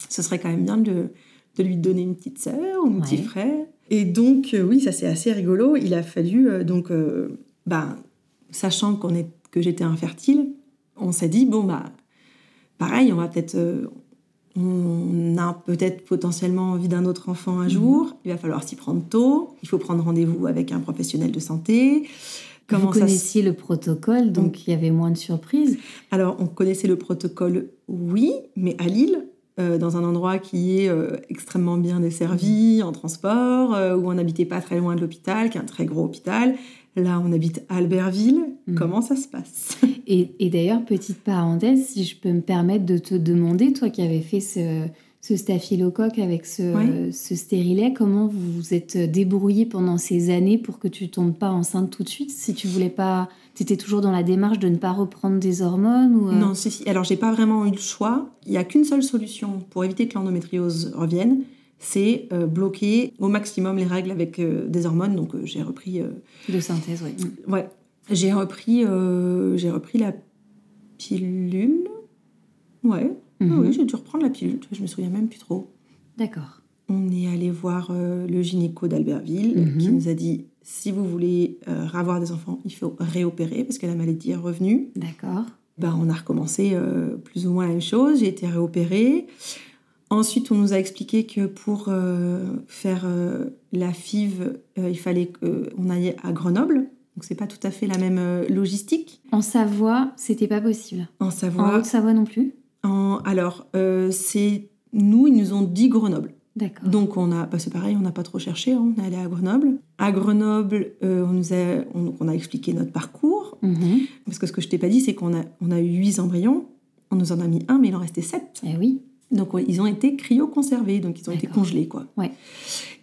ce serait quand même bien de, de lui donner une petite sœur ou un petit frère. Et donc, euh, oui, ça c'est assez rigolo. Il a fallu, euh, donc, euh, bah, sachant qu'on est, que j'étais infertile, on s'est dit Bon, bah, pareil, on va peut-être. On a peut-être potentiellement envie d'un autre enfant un jour. Il va falloir s'y prendre tôt. Il faut prendre rendez-vous avec un professionnel de santé. Vous ça se- connaissiez le protocole, donc il y avait moins de surprises? Alors, on connaissait le protocole, oui, mais à Lille, euh, dans un endroit qui est euh, extrêmement bien desservi en transport, euh, où on n'habitait pas très loin de l'hôpital, qui est un très gros hôpital. Là, on habite à Albertville. Mhm. Comment ça se passe? Et, et d'ailleurs, petite parenthèse, si je peux me permettre de te demander, toi qui avais fait ce, ce staphylocoque avec ce, stérilet, comment vous vous êtes débrouillé pendant ces années pour que tu tombes pas enceinte tout de suite Si tu voulais pas, tu étais toujours dans la démarche de ne pas reprendre des hormones ou, euh, Non, si, si. Alors, j'ai pas vraiment eu le choix. Il n'y a qu'une seule solution pour éviter que l'endométriose revienne, c'est euh, bloquer au maximum les règles avec euh, des hormones. Donc, j'ai repris de synthèse, oui. Ouais, j'ai repris, euh, j'ai repris la pilule. Ouais, Ah Mhm. oui, j'ai dû reprendre la pilule. Je me souviens même plus trop. D'accord. On est allé voir euh, le gynéco d'Albertville Mhm. qui nous a dit si vous voulez euh, avoir des enfants, il faut réopérer parce que la maladie est revenue. D'accord. Ben, on a recommencé euh, plus ou moins la même chose. J'ai été réopérée. Ensuite, on nous a expliqué que pour faire la FIV, il fallait qu'on aille à Grenoble. Donc, c'est pas tout à fait la même euh, logistique. En Savoie, c'était pas possible. En En Savoie. Haute-Savoie non plus En- alors, euh, c'est nous, ils nous ont dit Grenoble. D'accord. Donc, on a, bah, c'est pareil, on n'a pas trop cherché. hein, on est allé à Grenoble. À Grenoble, euh, on nous a, on, on a expliqué notre parcours. Mhm. Parce que ce que je t'ai pas dit, c'est qu'on a, on a eu huit embryons. On nous en a mis un, mais il en restait sept. Eh oui. Donc, ils ont été cryoconservés, donc ils ont été congelés, quoi. Ouais.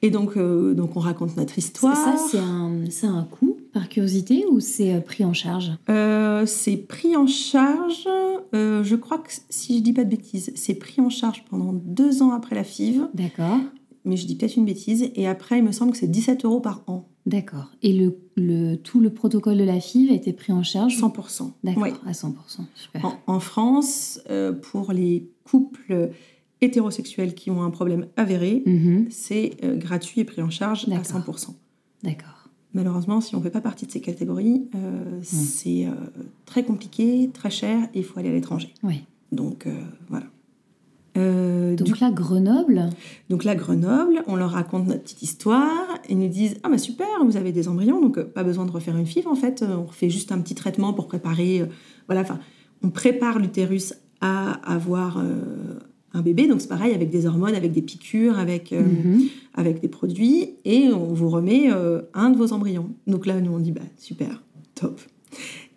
Et donc, euh, donc, on raconte notre histoire. Ça, c'est un, c'est un coût, par curiosité, ou c'est euh, pris en charge? Euh, c'est pris en charge, euh, je crois que si je dis pas de bêtises, c'est pris en charge pendant deux ans après la FIV, D'accord. mais je dis peut-être une bêtise, et après il me semble que c'est 17 euros par an, D'accord. Et le, le, tout le protocole de la FIV a été pris en charge? 100%. D'accord, à 100%. Super. En, en France, euh, pour les couples hétérosexuels qui ont un problème avéré, Mhm. c'est euh, gratuit et pris en charge à D'accord. 100%. D'accord. Malheureusement, si on ne fait pas partie de ces catégories, euh, c'est euh, très compliqué, très cher, et il faut aller à l'étranger. Oui. Donc euh, voilà. Du Donc là, Grenoble, Donc là, Grenoble, on leur raconte notre petite histoire. Ils nous disent Ah, bah super, vous avez des embryons, donc pas besoin de refaire une FIV en fait. On refait juste un petit traitement pour préparer. voilà, enfin, on prépare l'utérus à avoir un bébé. Donc c'est pareil avec des hormones, avec des piqûres, avec, euh, Mhm. avec des produits. Et on vous remet euh, un de vos embryons. Donc là, nous, on dit Bah super, top.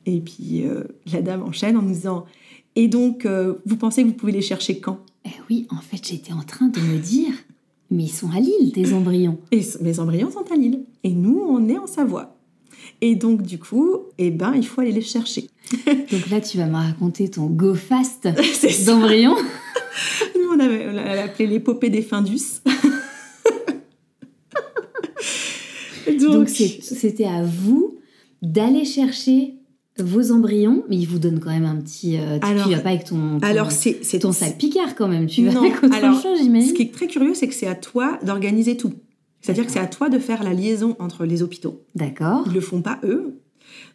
Et puis euh, la dame enchaîne en nous disant Et donc, vous pensez que vous pouvez les chercher quand? Eh oui, en fait, j'étais en train de me dire, mais ils sont à Lille, tes embryons. Et mes embryons sont à Lille. Et nous, on est en Savoie. Et donc, du coup, eh ben, il faut aller les chercher. Donc là, tu vas me raconter ton go fast d'embryons. On avait on l'a appelé l'épopée des Findus. donc, c'était à vous d'aller chercher vos embryons, mais ils vous donnent quand même un petit. euh, tu, Alors- tu vas pas avec ton, ton, alors c'est ton sac Picard quand même. Tu vas Non, avec autre alors, chose, Ce j'imagine. qui est très curieux, c'est que c'est à toi d'organiser tout. C'est-à-dire que c'est à toi de faire la liaison entre les hôpitaux. D'accord. Ils le font pas eux.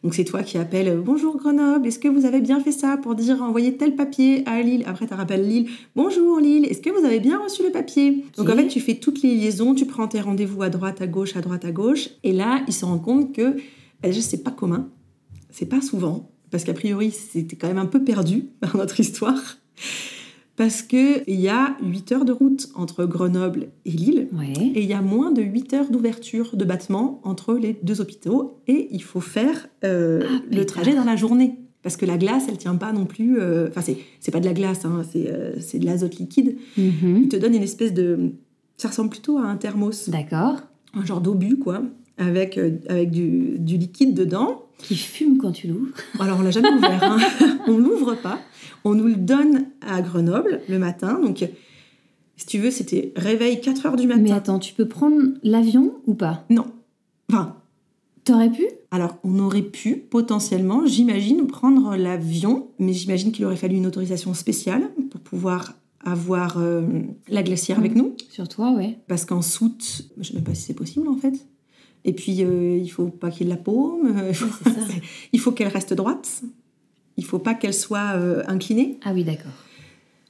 Donc c'est toi qui appelles euh, Bonjour Grenoble, est-ce que vous avez bien fait ça pour dire envoyer tel papier à Lille? Après tu rappelles Lille Bonjour Lille, est-ce que vous avez bien reçu le papier? Donc en fait tu fais toutes les liaisons, tu prends tes rendez-vous à droite, à gauche, à droite, à gauche. Et là ils se rendent compte que bah, déjà c'est pas commun, c'est pas souvent, parce qu'a priori c'était quand même un peu perdu dans notre histoire. Parce qu'il y a 8 heures de route entre Grenoble et Lille. Ouais. Et il y a moins de 8 heures d'ouverture de battement entre les deux hôpitaux et il faut faire euh, Ah, le trajet dans la journée. Parce que la glace, elle tient pas non plus. euh, Enfin, c'est, c'est pas de la glace, hein, c'est, euh, c'est de l'azote liquide. Mhm. Il te donne une espèce de. Ça ressemble plutôt à un thermos, D'accord. un genre d'obus, quoi, avec, euh, avec du, du liquide dedans. Qui fume quand tu l'ouvres. Alors, on l'a jamais ouvert, hein. on l'ouvre pas. On nous le donne à Grenoble le matin. Donc, si tu veux, c'était réveil 4 heures du matin. Mais attends, tu peux prendre l'avion ou pas? Non. Enfin, T'aurais pu? Alors, on aurait pu potentiellement, j'imagine, prendre l'avion, mais j'imagine qu'il aurait fallu une autorisation spéciale pour pouvoir avoir euh, la glacière avec nous. Sur toi, ouais. Parce qu'en soute, je ne sais même pas si c'est possible en fait. Et puis, euh, il faut pas qu'il y ait de la paume. euh, Ouais, il faut qu'elle reste droite. Il faut pas qu'elle soit euh, inclinée. Ah oui, d'accord.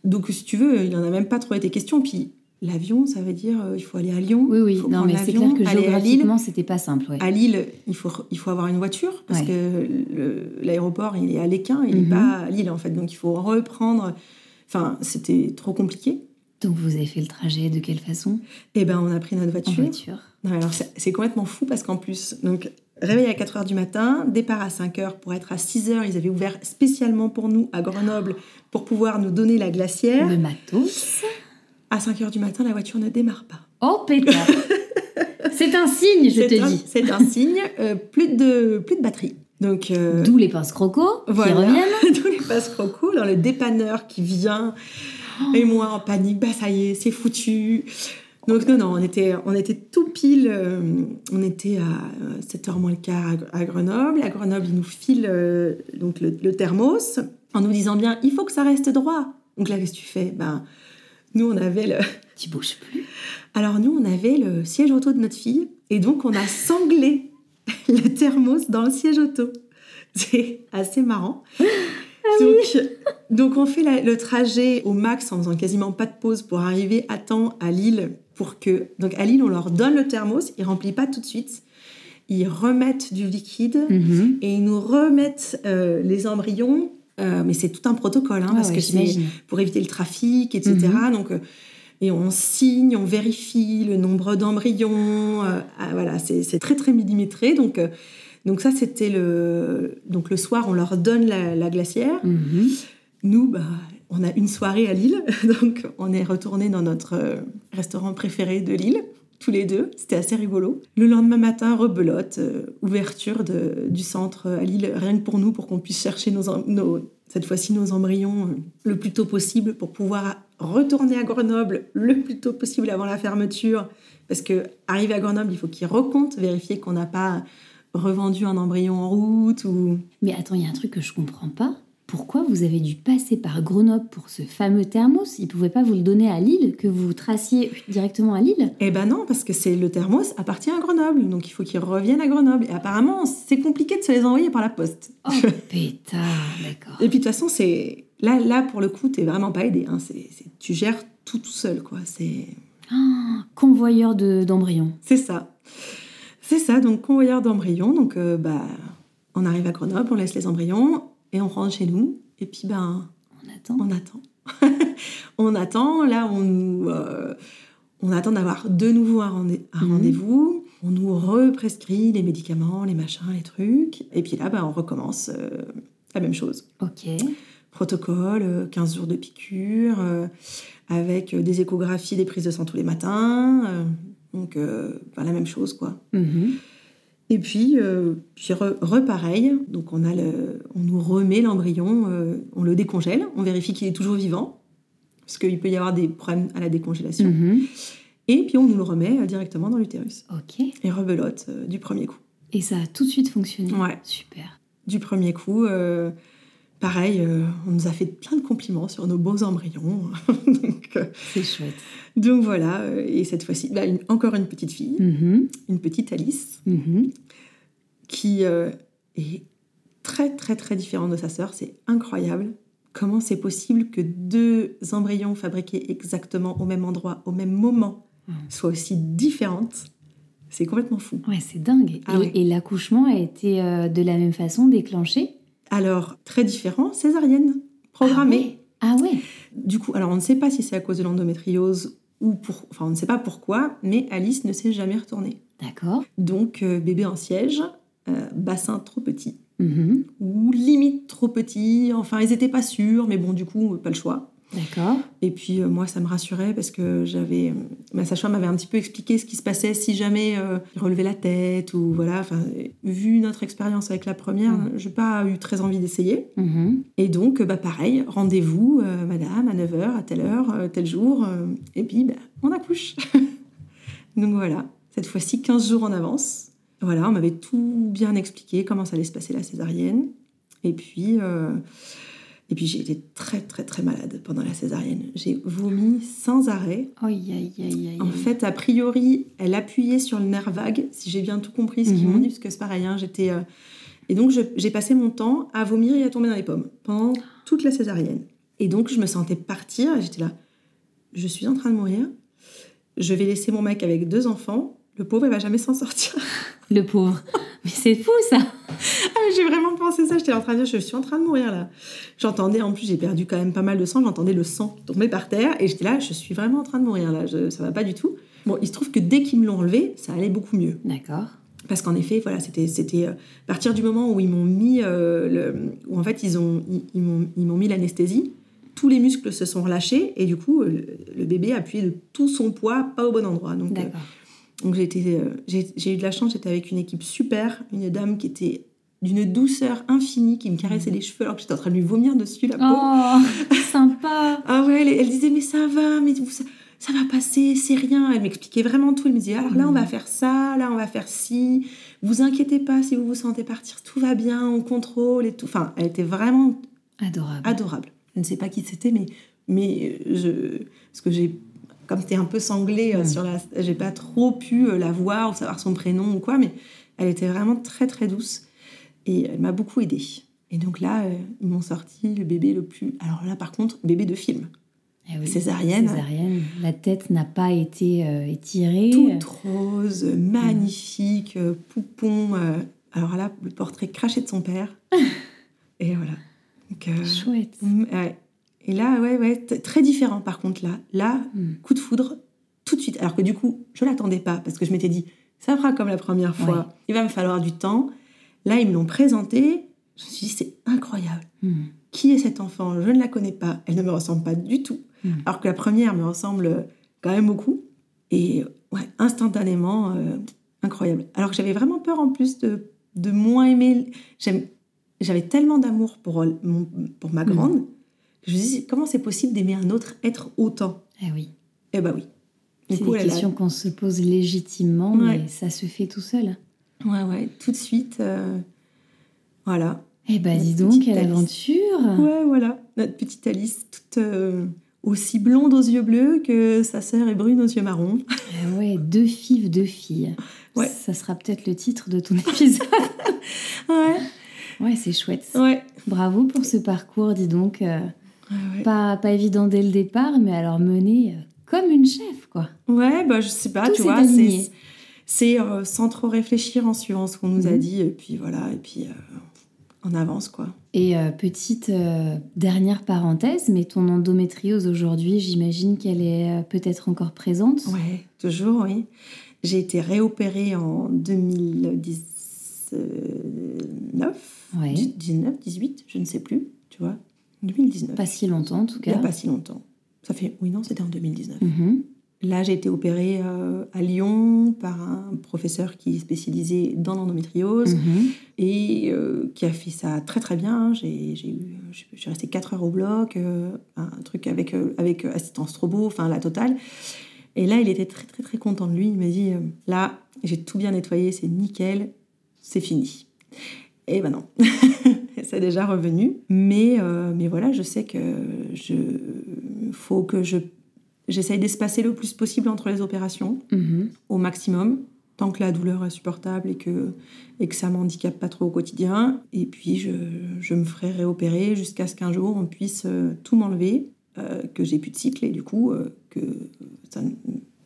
Donc, si tu veux, il n'en a même pas trop été question. Puis, l'avion, ça veut dire euh, il faut aller à Lyon. Oui, oui. Non, mais c'est clair que géographiquement, c'était pas simple, ouais. À Lille, il faut, il faut avoir une voiture parce Ouais. que l'aéroport, il est à Léquin, il n'est Mhm. pas à Lille en fait. Donc, il faut reprendre. Enfin, c'était trop compliqué. Donc vous avez fait le trajet de quelle façon? Et ben, on a pris notre En voiture. Non, alors c'est complètement fou parce qu'en plus, donc réveil à 4 h du matin, départ à 5 h pour être à 6 h. Ils avaient ouvert spécialement pour nous à Grenoble pour pouvoir nous donner la glacière. Le matos. À 5 h du matin, la voiture ne démarre pas. Oh pétard C'est un signe, je te un- dis. C'est un signe, euh, plus, de, plus de batterie. Donc, euh, D'où les pinces crocos qui voilà. reviennent. D'où les passes croco, dans le dépanneur qui vient. Et moi en panique, bah ça y est, c'est foutu. Donc non, non, on était, on était tout pile, euh, on était à 7h moins le quart à, Grenoble. À Grenoble, ils nous filent euh, donc le, le thermos en nous disant bien, il faut que ça reste droit. Donc là, qu'est-ce que tu fais? Ben, Nous, on avait le... Tu bouges plus. Alors nous, on avait le siège auto de notre fille. Et donc, on a sanglé le thermos dans le siège auto. C'est assez marrant. Donc, donc, on fait la- le trajet au max en faisant quasiment pas de pause pour arriver à temps à Lille. Pour que, donc à Lille, on leur donne le thermos, ils remplissent pas tout de suite. Ils remettent du liquide Mhm. et ils nous remettent euh, les embryons. Euh, mais c'est tout un protocole, hein, Ah parce ouais, que c'est pour éviter le trafic, etc. Donc, euh, et on signe, on vérifie le nombre d'embryons. euh, ah, voilà, c'est c'est très très millimétré. Donc, donc ça, c'était le donc le soir, on leur donne la, la glacière. Mhm. Nous, bah, on a une soirée à Lille, donc on est retourné dans notre euh, restaurant préféré de Lille. Tous les deux, c'était assez rigolo. Le lendemain matin, rebelote, euh, ouverture de- du centre à Lille, rien que pour nous, pour qu'on puisse chercher nos, nos- cette fois-ci nos embryons euh, le plus tôt possible pour pouvoir retourner à Grenoble le plus tôt possible avant la fermeture. Parce que arriver à Grenoble, il faut qu'ils recomptent, vérifier qu'on n'a pas revendu un embryon en route ou Mais attends, il y a un truc que je comprends pas. Pourquoi vous avez dû passer par Grenoble pour ce fameux thermos? Ils pouvaient pas vous le donner à Lille, que vous traciez directement à Lille? Eh ben non, parce que c'est le thermos appartient à Grenoble, donc il faut qu'ils reviennent à Grenoble. Et apparemment, c'est compliqué de se les envoyer par la poste. Oh pétard, d'accord. Et puis de toute façon, c'est là, là pour le coup, t'es vraiment pas aidé. Hein. Tu gères tout tout seul, quoi. C'est, Ah, convoyeur de- d'embryons. c'est ça, c'est ça. Donc convoyeur d'embryons. Donc euh, bah, on arrive à Grenoble, on laisse les embryons et on rentre chez nous. Et puis ben, On attend. on attend. on attend. Là, on nous, euh, on attend d'avoir de nouveau un, rendez- un Mhm. rendez-vous. On nous represcrit les médicaments, les machins, les trucs. Et puis là, bah, on recommence euh, la même chose. Ok. Protocole, euh, 15 jours de piqûre, avec des échographies, des prises de sang tous les matins. Donc, bah, la même chose, quoi. Mhm. Et puis, euh, puis re, repareil, donc on, a le, on nous remet l'embryon, euh, on le décongèle, on vérifie qu'il est toujours vivant, parce qu'il peut y avoir des problèmes à la décongélation. Mhm. Et puis on nous le remet euh, directement dans l'utérus. Ok. Et rebelote du premier coup. Et ça a tout de suite fonctionné. Ouais. Super. Du premier coup, pareil, euh, on nous a fait plein de compliments sur nos beaux embryons. euh, C'est chouette. donc voilà, euh, et cette fois-ci, bah, encore une petite fille, Mhm. une petite Alice, Mhm. qui euh, est très très très différente de sa sœur. C'est incroyable. Comment c'est possible que deux embryons fabriqués exactement au même endroit, au même moment, Mhm. soient aussi différentes C'est complètement fou. Ouais, c'est dingue. Ah et ouais. et l'accouchement a été de la même façon déclenché Alors, très différent, césarienne, programmée. Ah ouais. Du coup, alors on ne sait pas si c'est à cause de l'endométriose ou pour... Enfin, on ne sait pas pourquoi, mais Alice ne s'est jamais retournée. D'accord. Donc, euh, bébé en siège, euh, bassin trop petit, Mhm. ou limite trop petit. Enfin, ils n'étaient pas sûrs, mais bon, du coup, pas le choix. D'accord. Et puis, euh, moi, ça me rassurait parce que j'avais... Ma sage-femme m'avait un petit peu expliqué ce qui se passait si jamais euh, il relevait la tête ou voilà. Enfin, vu notre expérience avec la première, Mhm. j'ai pas eu très envie d'essayer. Mhm. Et donc, euh, bah, pareil, rendez-vous, euh, madame, à 9h, à telle heure, euh, tel jour. euh, et puis, bah, on accouche. donc voilà, cette fois-ci, 15 jours en avance. Voilà, on m'avait tout bien expliqué, comment ça allait se passer la césarienne. Et puis, euh, et puis j'ai été très, très, très malade pendant la césarienne. J'ai vomi sans arrêt. Aïe, aïe, aïe. En fait, a priori, elle appuyait sur le nerf vague, si j'ai bien tout compris ce qu'ils Mhm. m'ont dit, parce que c'est pareil, hein, j'étais... euh, Et donc, j'ai passé mon temps à vomir et à tomber dans les pommes pendant toute la césarienne. Et donc, je me sentais partir, et j'étais là, je suis en train de mourir, je vais laisser mon mec avec deux enfants, le pauvre, il va jamais s'en sortir. Le pauvre. Mais c'est fou ça. Ah, mais j'ai vraiment pensé ça, j'étais en train de dire, je suis en train de mourir là. J'entendais, en plus, j'ai perdu quand même pas mal de sang, j'entendais le sang tomber par terre, et j'étais là, je suis vraiment en train de mourir là, je- ça va pas du tout. Bon, il se trouve que dès qu'ils me l'ont enlevé, ça allait beaucoup mieux. D'accord. Parce qu'en effet, voilà, c'était, c'était euh, à partir du moment où ils m'ont mis, euh, le, où en fait ils ont, ils, ils m'ont, ils m'ont mis l'anesthésie, tous les muscles se sont relâchés et du coup euh, le, le bébé a appuyé de tout son poids pas au bon endroit. Donc, euh. Donc j'ai, euh, j'ai, eu de la chance, j'étais avec une équipe super, une dame qui était d'une douceur infinie, qui me caressait les cheveux alors que j'étais en train de lui vomir dessus la peau. Oh, sympa. Ah ouais, elle, elle disait mais ça va, mais ça, ça va passer, c'est rien. Elle m'expliquait vraiment tout. Elle me disait alors là on va faire ça, là on va faire ci. Vous inquiétez pas si vous vous sentez partir, tout va bien, on contrôle et tout. Enfin, elle était vraiment Adorable. adorable. Je ne sais pas qui c'était, mais mais euh, je parce que j'ai comme c'était un peu sanglé euh, Mm. sur la, j'ai pas trop pu euh, la voir ou savoir son prénom ou quoi, mais elle était vraiment très très douce et elle m'a beaucoup aidée. Et donc là, euh, ils m'ont sorti le bébé le plus. Alors là, par contre, bébé de film. Eh oui. Césarienne. Césarienne. La tête n'a pas été euh, étirée. toute rose, magnifique, poupon. euh, alors là, le portrait craché de son père. Et voilà. Donc, euh, Chouette. ouais. Et là, ouais, ouais, très différent par contre là. Là, Mm. coup de foudre, tout de suite. Alors que du coup, je l'attendais pas parce que je m'étais dit, ça fera comme la première fois. Ouais. Il va me falloir du temps. Là, ils me l'ont présenté. Je me suis dit, c'est incroyable. Mm. Qui est cet enfant? Je ne la connais pas. Elle ne me ressemble pas du tout. Mm. Alors que la première me ressemble quand même beaucoup. Et ouais, instantanément, euh, incroyable. Alors que j'avais vraiment peur en plus de, de moins aimer. J'avais tellement d'amour pour, mon- pour ma grande je me disais, comment c'est possible d'aimer un autre être autant? Eh oui. Eh ben oui. C'est des a- questions qu'on se pose légitimement, Ouais. mais ça se fait tout seul. Ouais, ouais, tout de suite. euh, Voilà. Eh ben, Notre dis donc, quelle Alice. aventure Ouais, voilà. Notre petite Alice, toute euh, aussi blonde aux yeux bleus que sa sœur est brune aux yeux marrons. Eh ouais, deux filles, deux filles. Ouais. Ça sera peut-être le titre de ton épisode. Ouais, ouais, c'est chouette. ouais. Bravo pour ce parcours, dis donc. euh, Ouais. pas, pas évident dès le départ, mais alors mené euh, comme une chef, quoi. Ouais, bah je sais pas, Tout tu vois, c'est c'est euh, sans trop réfléchir en suivant ce qu'on nous a Mhm. dit et puis voilà et puis euh, on avance quoi. Et euh, petite dernière parenthèse, mais ton endométriose aujourd'hui, j'imagine qu'elle est peut-être encore présente. Ouais, toujours oui. J'ai été réopérée en 2019, Ouais. 19, 18, je ne sais plus, tu vois. 2019. Pas si longtemps en tout Il n'y cas. a pas si longtemps. Ça fait oui non, c'était en 2019. Mhm. Là, j'ai été opérée euh, à Lyon par un professeur qui est spécialisé dans l'endométriose. Mhm. et euh, qui a fait ça très très bien. J'ai, suis restée 4 heures au bloc, euh, un truc avec, avec assistance trobo, enfin la totale. Et là, il était très très très content de lui. Il m'a dit là, j'ai tout bien nettoyé, c'est nickel, c'est fini. Et ben non, c'est déjà revenu. Mais, euh, mais voilà, je sais que je faut que je j'essaye d'espacer le plus possible entre les opérations Mhm. au maximum, tant que la douleur est supportable et que, et que ça m'handicape pas trop au quotidien. Et puis, je, je me ferai réopérer jusqu'à ce qu'un jour, on puisse euh, tout m'enlever, euh, que j'ai plus de cycle et du coup, euh, que ça,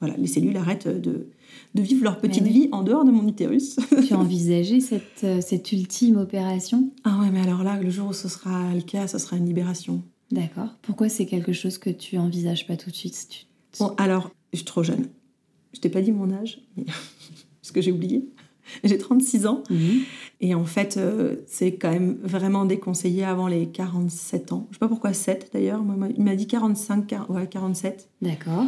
voilà, les cellules arrêtent de, de vivre leur petite oui. vie en dehors de mon utérus. tu as envisagé cette, euh, cette ultime opération? Ah ouais, mais alors là, le jour où ce sera le cas, ce sera une libération. D'accord. Pourquoi c'est quelque chose que tu envisages pas tout de suite? Tu- Bon, alors, je suis trop jeune. Je t'ai pas dit mon âge, mais- parce que j'ai oublié. J'ai 36 ans. Mhm. Et en fait, euh, c'est quand même vraiment déconseillé avant les 47 ans. Je sais pas pourquoi 7 d'ailleurs. Il m'a dit 45, quar- ouais, 47. D'accord.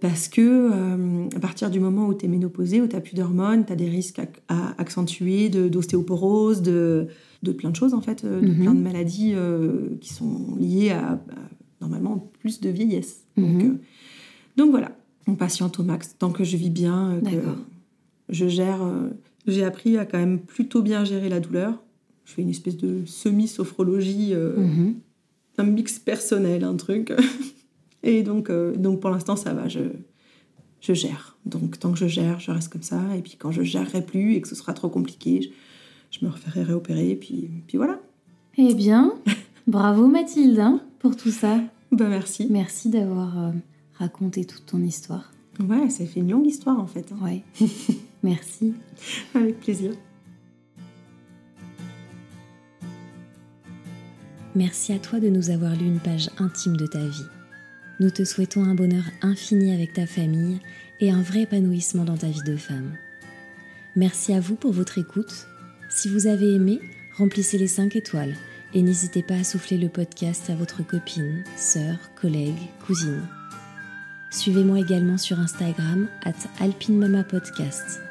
Parce que euh, à partir du moment où tu es ménopausée, où tu n'as plus d'hormones, tu as des risques à accentuer de- d'ostéoporose, de, de plein de choses en fait, euh, de Mhm. plein de maladies euh, qui sont liées à, à, normalement plus de vieillesse. Donc, Mhm. euh, donc voilà, on patiente au max tant que je vis bien, que je gère J'ai appris à quand même plutôt bien gérer la douleur. Je fais une espèce de semi-sophrologie, euh, Mhm. un mix personnel, un truc. Et donc, euh, donc pour l'instant, ça va, je, je gère. Donc tant que je gère, je reste comme ça. Et puis quand je gérerai plus et que ce sera trop compliqué, je, je me referai réopérer. Et puis, puis voilà. Eh bien, bravo Mathilde hein, pour tout ça. Bah merci. Merci d'avoir euh, raconté toute ton histoire. Ouais, ça fait une longue histoire en fait. hein. Ouais. Merci. Avec plaisir. Merci à toi de nous avoir lu une page intime de ta vie. Nous te souhaitons un bonheur infini avec ta famille et un vrai épanouissement dans ta vie de femme. Merci à vous pour votre écoute. Si vous avez aimé, remplissez les 5 étoiles et n'hésitez pas à souffler le podcast à votre copine, sœur, collègue, cousine. Suivez-moi également sur Instagram at alpinemamapodcast.